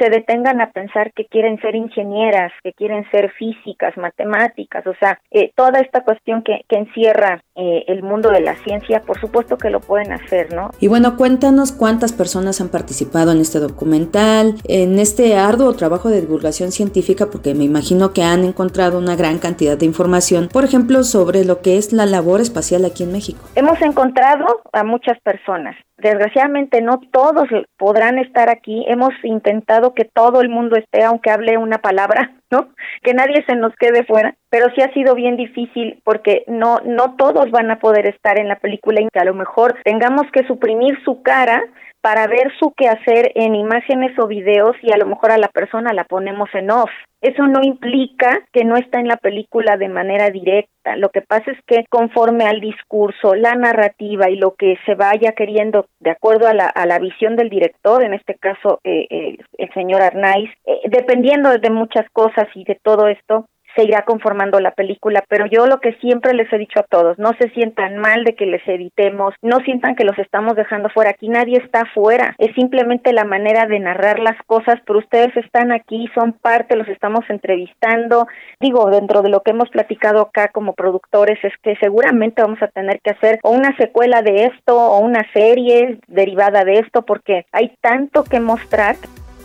se detengan a pensar que quieren ser ingenieras, que quieren ser físicas, matemáticas, o sea, eh, toda esta cuestión que, que encierra eh, el mundo de la ciencia, por supuesto que lo pueden hacer, ¿no? Y bueno, cuéntanos cuántas personas han participado en este documental, en este arduo trabajo de divulgación científica, porque me imagino que han encontrado una gran cantidad de información, por ejemplo, sobre lo que es la labor espacial aquí en México. Hemos encontrado a muchas personas. Desgraciadamente no todos podrán estar aquí. Hemos intentado que todo el mundo esté, aunque hable una palabra, ¿no? Que nadie se nos quede fuera, pero sí ha sido bien difícil porque no no todos van a poder estar en la película y que a lo mejor tengamos que suprimir su cara para ver su quehacer en imágenes o videos y a lo mejor a la persona la ponemos en off. Eso no implica que no está en la película de manera directa. Lo que pasa es que conforme al discurso, la narrativa y lo que se vaya queriendo, de acuerdo a la, a la visión del director, en este caso eh, eh, el señor Arnaiz, eh, dependiendo de muchas cosas y de todo esto, se irá conformando la película, pero yo lo que siempre les he dicho a todos, no se sientan mal de que les editemos, no sientan que los estamos dejando fuera, aquí nadie está fuera, es simplemente la manera de narrar las cosas, pero ustedes están aquí, son parte, los estamos entrevistando, digo, dentro de lo que hemos platicado acá como productores es que seguramente vamos a tener que hacer o una secuela de esto o una serie derivada de esto porque hay tanto que mostrar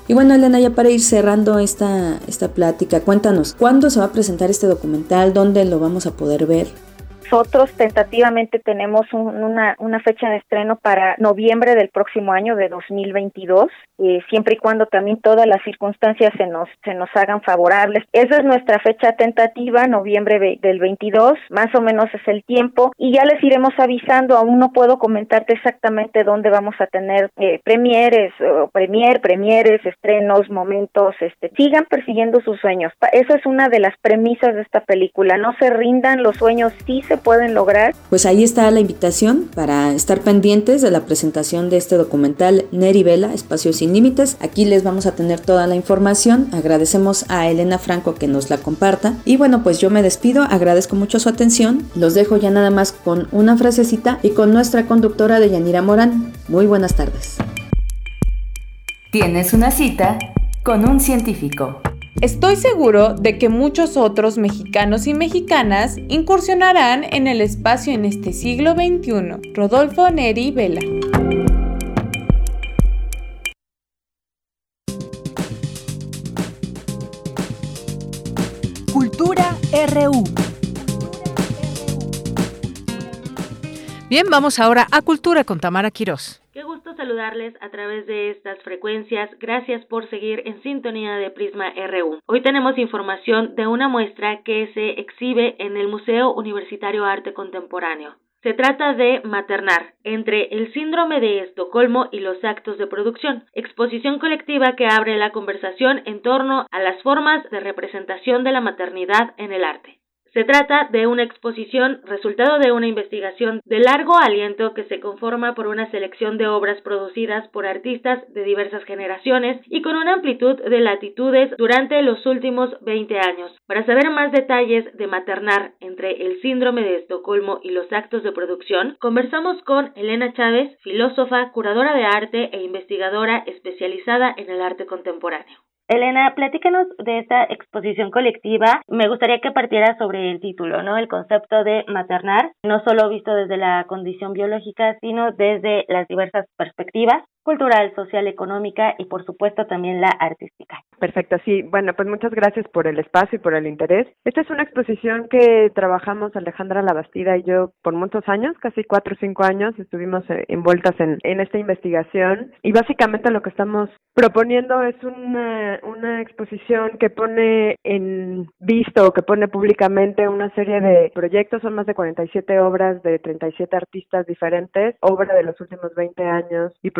y bueno, Elena, ya para ir cerrando esta, esta plática, cuéntanos, ¿cuándo se va a presentar este documental? ¿Dónde lo vamos a poder ver? Nosotros tentativamente tenemos una, una, fecha de estreno para noviembre del próximo año de 2022, eh, siempre y cuando también todas las circunstancias se nos, se nos hagan favorables. Esa es nuestra fecha tentativa, noviembre del 22, más o menos es el tiempo, y ya les iremos avisando, aún no puedo comentarte exactamente dónde vamos a tener eh, premieres, o premier, premieres, estrenos, momentos, este, sigan persiguiendo sus sueños. Esa es una de las premisas de esta película, no se rindan, los sueños sí se pueden lograr. Pues ahí está la invitación para estar pendientes de la presentación de este documental Neri Vela, Espacios sin Límites. Aquí les vamos a tener toda la información. Agradecemos a Elena Franco que nos la comparta. Y bueno, pues yo me despido, agradezco mucho su atención. Los dejo ya nada más con una frasecita y con nuestra conductora de Yanira Morán. Muy buenas tardes. Tienes una cita con un científico. Estoy seguro de que muchos otros mexicanos y mexicanas incursionarán en el espacio en este siglo XXI. Rodolfo Neri Vela. Cultura RU. Bien, vamos ahora a Cultura con Tamara Quirós. Qué gusto saludarles a través de estas frecuencias. Gracias por seguir en sintonía de Prisma RU. Hoy tenemos información de una muestra que se exhibe en el Museo Universitario Arte Contemporáneo. Se trata de Maternar, entre el síndrome de Estocolmo y los actos de producción, exposición colectiva que abre la conversación en torno a las formas de representación de la maternidad en el arte. Se trata de una exposición resultado de una investigación de largo aliento que se conforma por una selección de obras producidas por artistas de diversas generaciones y con una amplitud de latitudes durante los últimos 20 años. Para saber más detalles de maternar entre el síndrome de Estocolmo y los actos de producción, conversamos con Elena Chávez, filósofa, curadora de arte e investigadora especializada en el arte contemporáneo. Elena, platícanos de esta exposición colectiva. Me gustaría que partiera sobre el título, ¿no? El concepto de maternar, no solo visto desde la condición biológica, sino desde las diversas perspectivas cultural, social, económica y por supuesto también la artística. Perfecto, sí. Bueno, pues muchas gracias por el espacio y por el interés. Esta es una exposición que trabajamos Alejandra Labastida y yo por muchos años, casi cuatro o cinco años, estuvimos eh, envueltas en, en esta investigación y básicamente lo que estamos proponiendo es una, una exposición que pone en visto, que pone públicamente una serie de proyectos, son más de 47 obras de 37 artistas diferentes, obra de los últimos 20 años y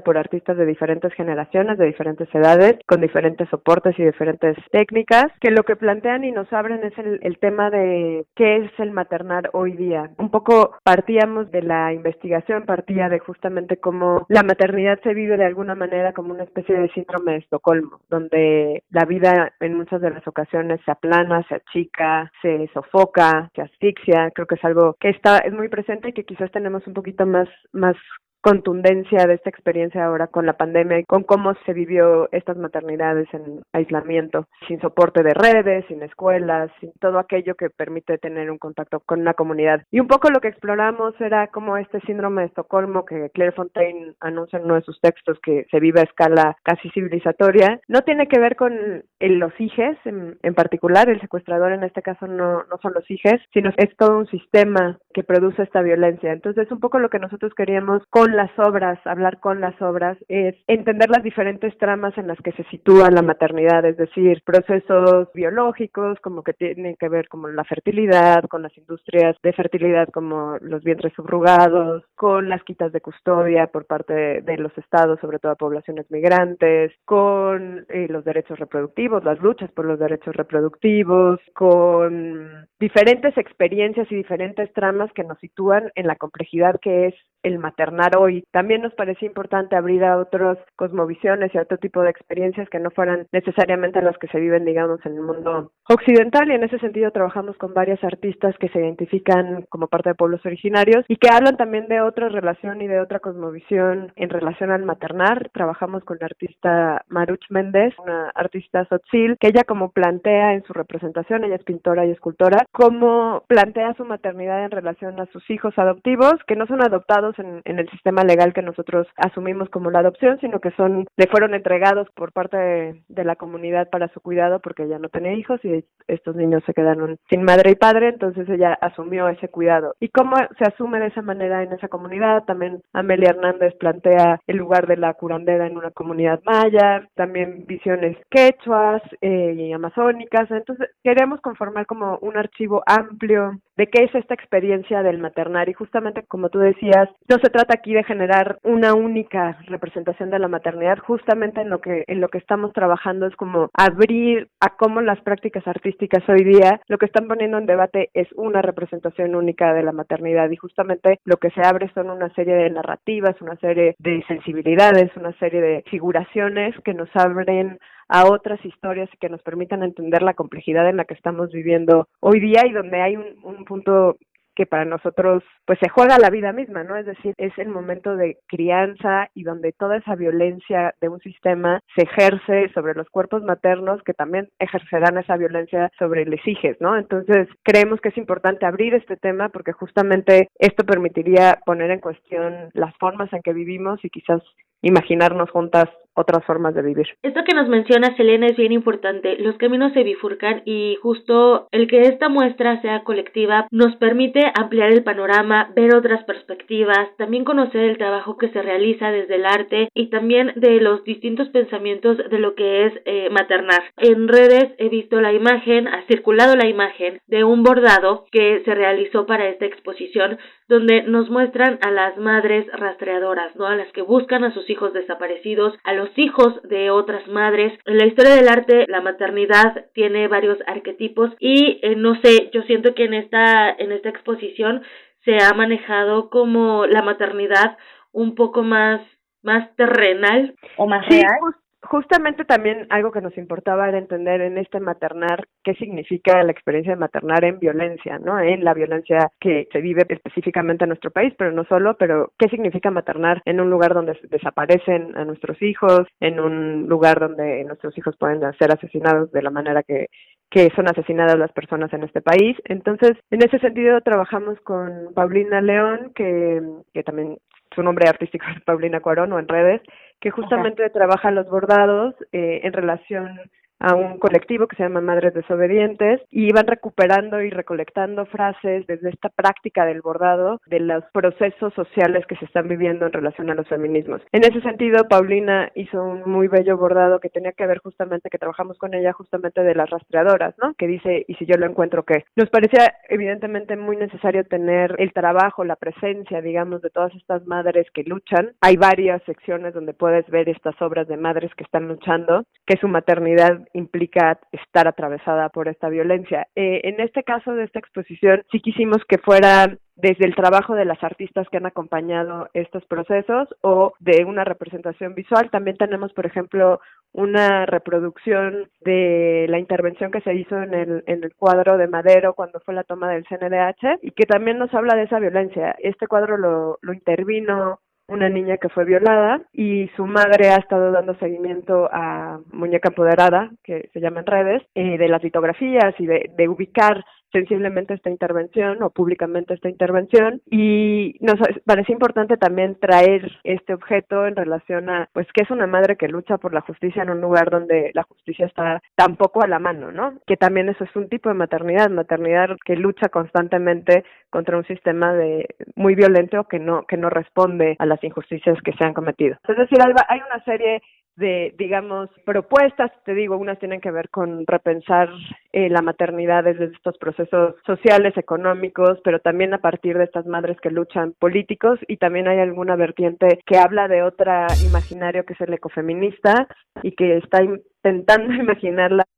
por artistas de diferentes generaciones, de diferentes edades, con diferentes soportes y diferentes técnicas, que lo que plantean y nos abren es el, el tema de qué es el maternar hoy día. Un poco partíamos de la investigación, partía de justamente cómo la maternidad se vive de alguna manera como una especie de síndrome de Estocolmo, donde la vida en muchas de las ocasiones se aplana, se achica, se sofoca, se asfixia. Creo que es algo que está es muy presente y que quizás tenemos un poquito más más contundencia de esta experiencia ahora con la pandemia y con cómo se vivió estas maternidades en aislamiento, sin soporte de redes, sin escuelas, sin todo aquello que permite tener un contacto con una comunidad. Y un poco lo que exploramos era cómo este síndrome de Estocolmo que Claire Fontaine anuncia en uno de sus textos que se vive a escala casi civilizatoria, no tiene que ver con los hijes en, en, particular, el secuestrador en este caso no, no son los hijes, sino es todo un sistema que produce esta violencia. Entonces, un poco lo que nosotros queríamos con las obras, hablar con las obras, es entender las diferentes tramas en las que se sitúa la maternidad, es decir, procesos biológicos como que tienen que ver con la fertilidad, con las industrias de fertilidad como los vientres subrugados, con las quitas de custodia por parte de, los estados, sobre todo a poblaciones migrantes, con eh, los derechos reproductivos, las luchas por los derechos reproductivos, con diferentes experiencias y diferentes tramas que nos sitúan en la complejidad que es el maternar hoy. También nos parecía importante abrir a otras cosmovisiones y otro tipo de experiencias que no fueran necesariamente las que se viven, digamos, en el mundo occidental y en ese sentido trabajamos con varias artistas que se identifican como parte de pueblos originarios y que hablan también de otra relación y de otra cosmovisión en relación al maternar. Trabajamos con la artista Maruch Méndez, una artista sotzil, que ella como plantea en su representación, ella es pintora y escultora, como plantea su maternidad en relación a sus hijos adoptivos, que no son adoptados en, en el sistema legal que nosotros asumimos como la adopción, sino que son, le fueron entregados por parte de, la comunidad para su cuidado porque ella no tenía hijos y estos niños se quedaron sin madre y padre, entonces ella asumió ese cuidado. ¿Y cómo se asume de esa manera en esa comunidad? También Amelia Hernández plantea el lugar de la curandera en una comunidad maya, también visiones quechuas eh, y amazónicas, entonces queremos conformar como un archivo amplio de qué es esta experiencia del maternar. Y justamente como tú decías, no se trata aquí de generar una única representación de la maternidad, justamente en lo que en lo que estamos trabajando es como abrir a cómo las prácticas artísticas hoy día lo que están poniendo en debate es una representación única de la maternidad. Y justamente lo que se abre son una serie de narrativas, una serie de sensibilidades, una serie de figuraciones que nos abren a otras historias que nos permitan entender la complejidad en la que estamos viviendo hoy día y donde hay un, un punto que para nosotros pues se juega la vida misma, ¿no? Es decir, es el momento de crianza y donde toda esa violencia de un sistema se ejerce sobre los cuerpos maternos que también ejercerán esa violencia sobre los hijos, ¿no? Entonces, creemos que es importante abrir este tema porque justamente esto permitiría poner en cuestión las formas en que vivimos y quizás imaginarnos juntas otras formas de vivir. Esto que nos menciona Selena es bien importante. Los caminos se bifurcan y justo el que esta muestra sea colectiva nos permite ampliar el panorama, ver otras perspectivas, también conocer el trabajo que se realiza desde el arte y también de los distintos pensamientos de lo que es eh, maternar. En redes he visto la imagen, ha circulado la imagen de un bordado que se realizó para esta exposición donde nos muestran a las madres rastreadoras, ¿no? A las que buscan a sus hijos desaparecidos, a los hijos de otras madres. En la historia del arte, la maternidad tiene varios arquetipos y eh, no sé, yo siento que en esta en esta exposición se ha manejado como la maternidad un poco más más terrenal o más sí, real justamente también algo que nos importaba era entender en este maternar qué significa la experiencia de maternar en violencia, ¿no? En la violencia que se vive específicamente en nuestro país, pero no solo, pero qué significa maternar en un lugar donde desaparecen a nuestros hijos, en un lugar donde nuestros hijos pueden ser asesinados de la manera que que son asesinadas las personas en este país. Entonces, en ese sentido, trabajamos con Paulina León, que, que también su nombre artístico es Paulina Cuarón o en redes, que justamente trabaja los bordados eh, en relación a un colectivo que se llama Madres Desobedientes y van recuperando y recolectando frases desde esta práctica del bordado de los procesos sociales que se están viviendo en relación a los feminismos. En ese sentido, Paulina hizo un muy bello bordado que tenía que ver justamente, que trabajamos con ella justamente de las rastreadoras, ¿no? Que dice, y si yo lo encuentro, ¿qué? Nos parecía evidentemente muy necesario tener el trabajo, la presencia, digamos, de todas estas madres que luchan. Hay varias secciones donde puedes ver estas obras de madres que están luchando, que su maternidad implica estar atravesada por esta violencia. Eh, en este caso de esta exposición, sí quisimos que fuera desde el trabajo de las artistas que han acompañado estos procesos o de una representación visual. También tenemos, por ejemplo, una reproducción de la intervención que se hizo en el, en el cuadro de Madero cuando fue la toma del CNDH y que también nos habla de esa violencia. Este cuadro lo, lo intervino una niña que fue violada y su madre ha estado dando seguimiento a Muñeca Empoderada, que se llama en redes, eh, de las litografías y de, de ubicar sensiblemente esta intervención o públicamente esta intervención y nos parece importante también traer este objeto en relación a pues que es una madre que lucha por la justicia en un lugar donde la justicia está tan poco a la mano, ¿no? Que también eso es un tipo de maternidad, maternidad que lucha constantemente contra un sistema de muy violento que no que no responde a las injusticias que se han cometido. Es decir, hay una serie de, digamos, propuestas, te digo, unas tienen que ver con repensar eh, la maternidad desde estos procesos sociales, económicos, pero también a partir de estas madres que luchan políticos y también hay alguna vertiente que habla de otra imaginario que es el ecofeminista y que está intentando imaginar la ¿Qué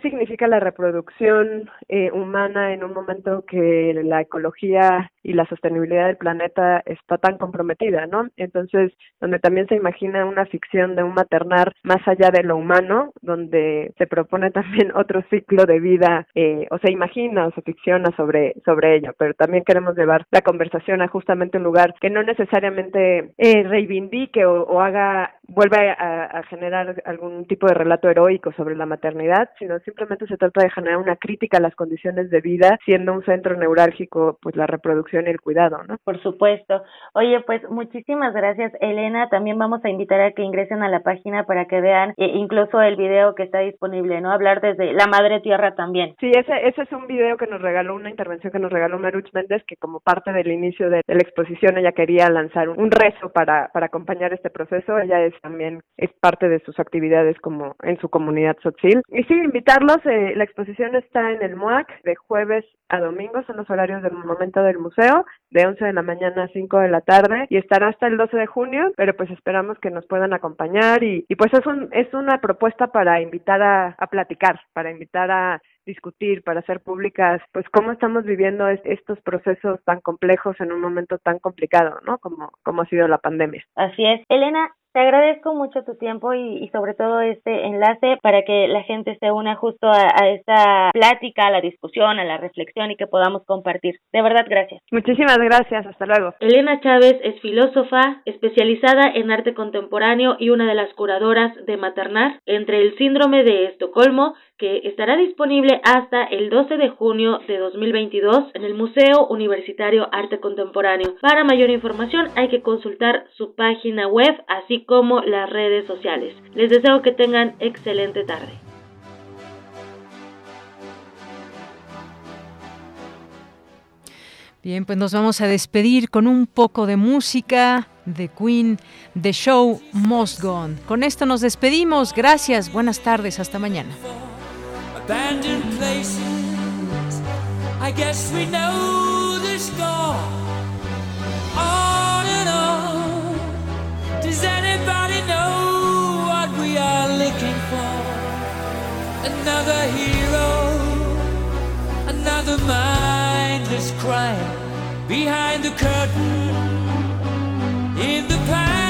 significa la reproducción eh, humana en un momento que la ecología y la sostenibilidad del planeta está tan comprometida, ¿no? Entonces, donde también se imagina una ficción de un maternar más allá de lo humano, donde se propone también otro ciclo de vida, eh, o se imagina o se ficciona sobre, sobre ello, pero también queremos llevar la conversación a justamente un lugar que no necesariamente eh, reivindique o, haga, vuelva a, a generar algún tipo de relato heroico sobre la maternidad, sino simplemente se trata de generar una crítica a las condiciones de vida, siendo un centro neurálgico pues la reproducción y el cuidado, ¿no? Por supuesto. Oye, pues muchísimas gracias, Elena. También vamos a invitar a que ingresen a la página para que vean eh, incluso el video que está disponible, ¿no? Hablar desde la madre tierra también. Sí, ese, ese es un video que nos regaló, una intervención que nos regaló Maruch Méndez, que como parte del inicio de, la exposición ella quería lanzar un, rezo para, para acompañar este proceso. Ella es también, es parte de sus actividades como en su comunidad social. Y sí, invitar eh, la exposición está en el MUAC de jueves a domingo, son los horarios del momento del museo, de 11 de la mañana a 5 de la tarde y estará hasta el 12 de junio, pero pues esperamos que nos puedan acompañar y, y pues es, un, es una propuesta para invitar a, a platicar, para invitar a discutir, para hacer públicas, pues cómo estamos viviendo estos procesos tan complejos en un momento tan complicado, ¿no? Como, como ha sido la pandemia. Así es. Elena, te agradezco mucho tu tiempo y, sobre todo este enlace para que la gente se una justo a, a, esta plática, a la discusión, a la reflexión y que podamos compartir. De verdad, gracias. Muchísimas gracias. Hasta luego. Elena Chávez es filósofa especializada en arte contemporáneo y una de las curadoras de Maternar entre el síndrome de Estocolmo que estará disponible hasta el 12 de junio de 2022 en el Museo Universitario Arte Contemporáneo. Para mayor información hay que consultar su página web así como las redes sociales. Les deseo que tengan excelente tarde. Bien, pues nos vamos a despedir con un poco de música de Queen, The Show Must Gone. Con esto nos despedimos. Gracias, buenas tardes, hasta mañana. abandoned places. I guess we know the score. On we are looking for? Another hero, another mindless crime behind the curtain in the pantomime.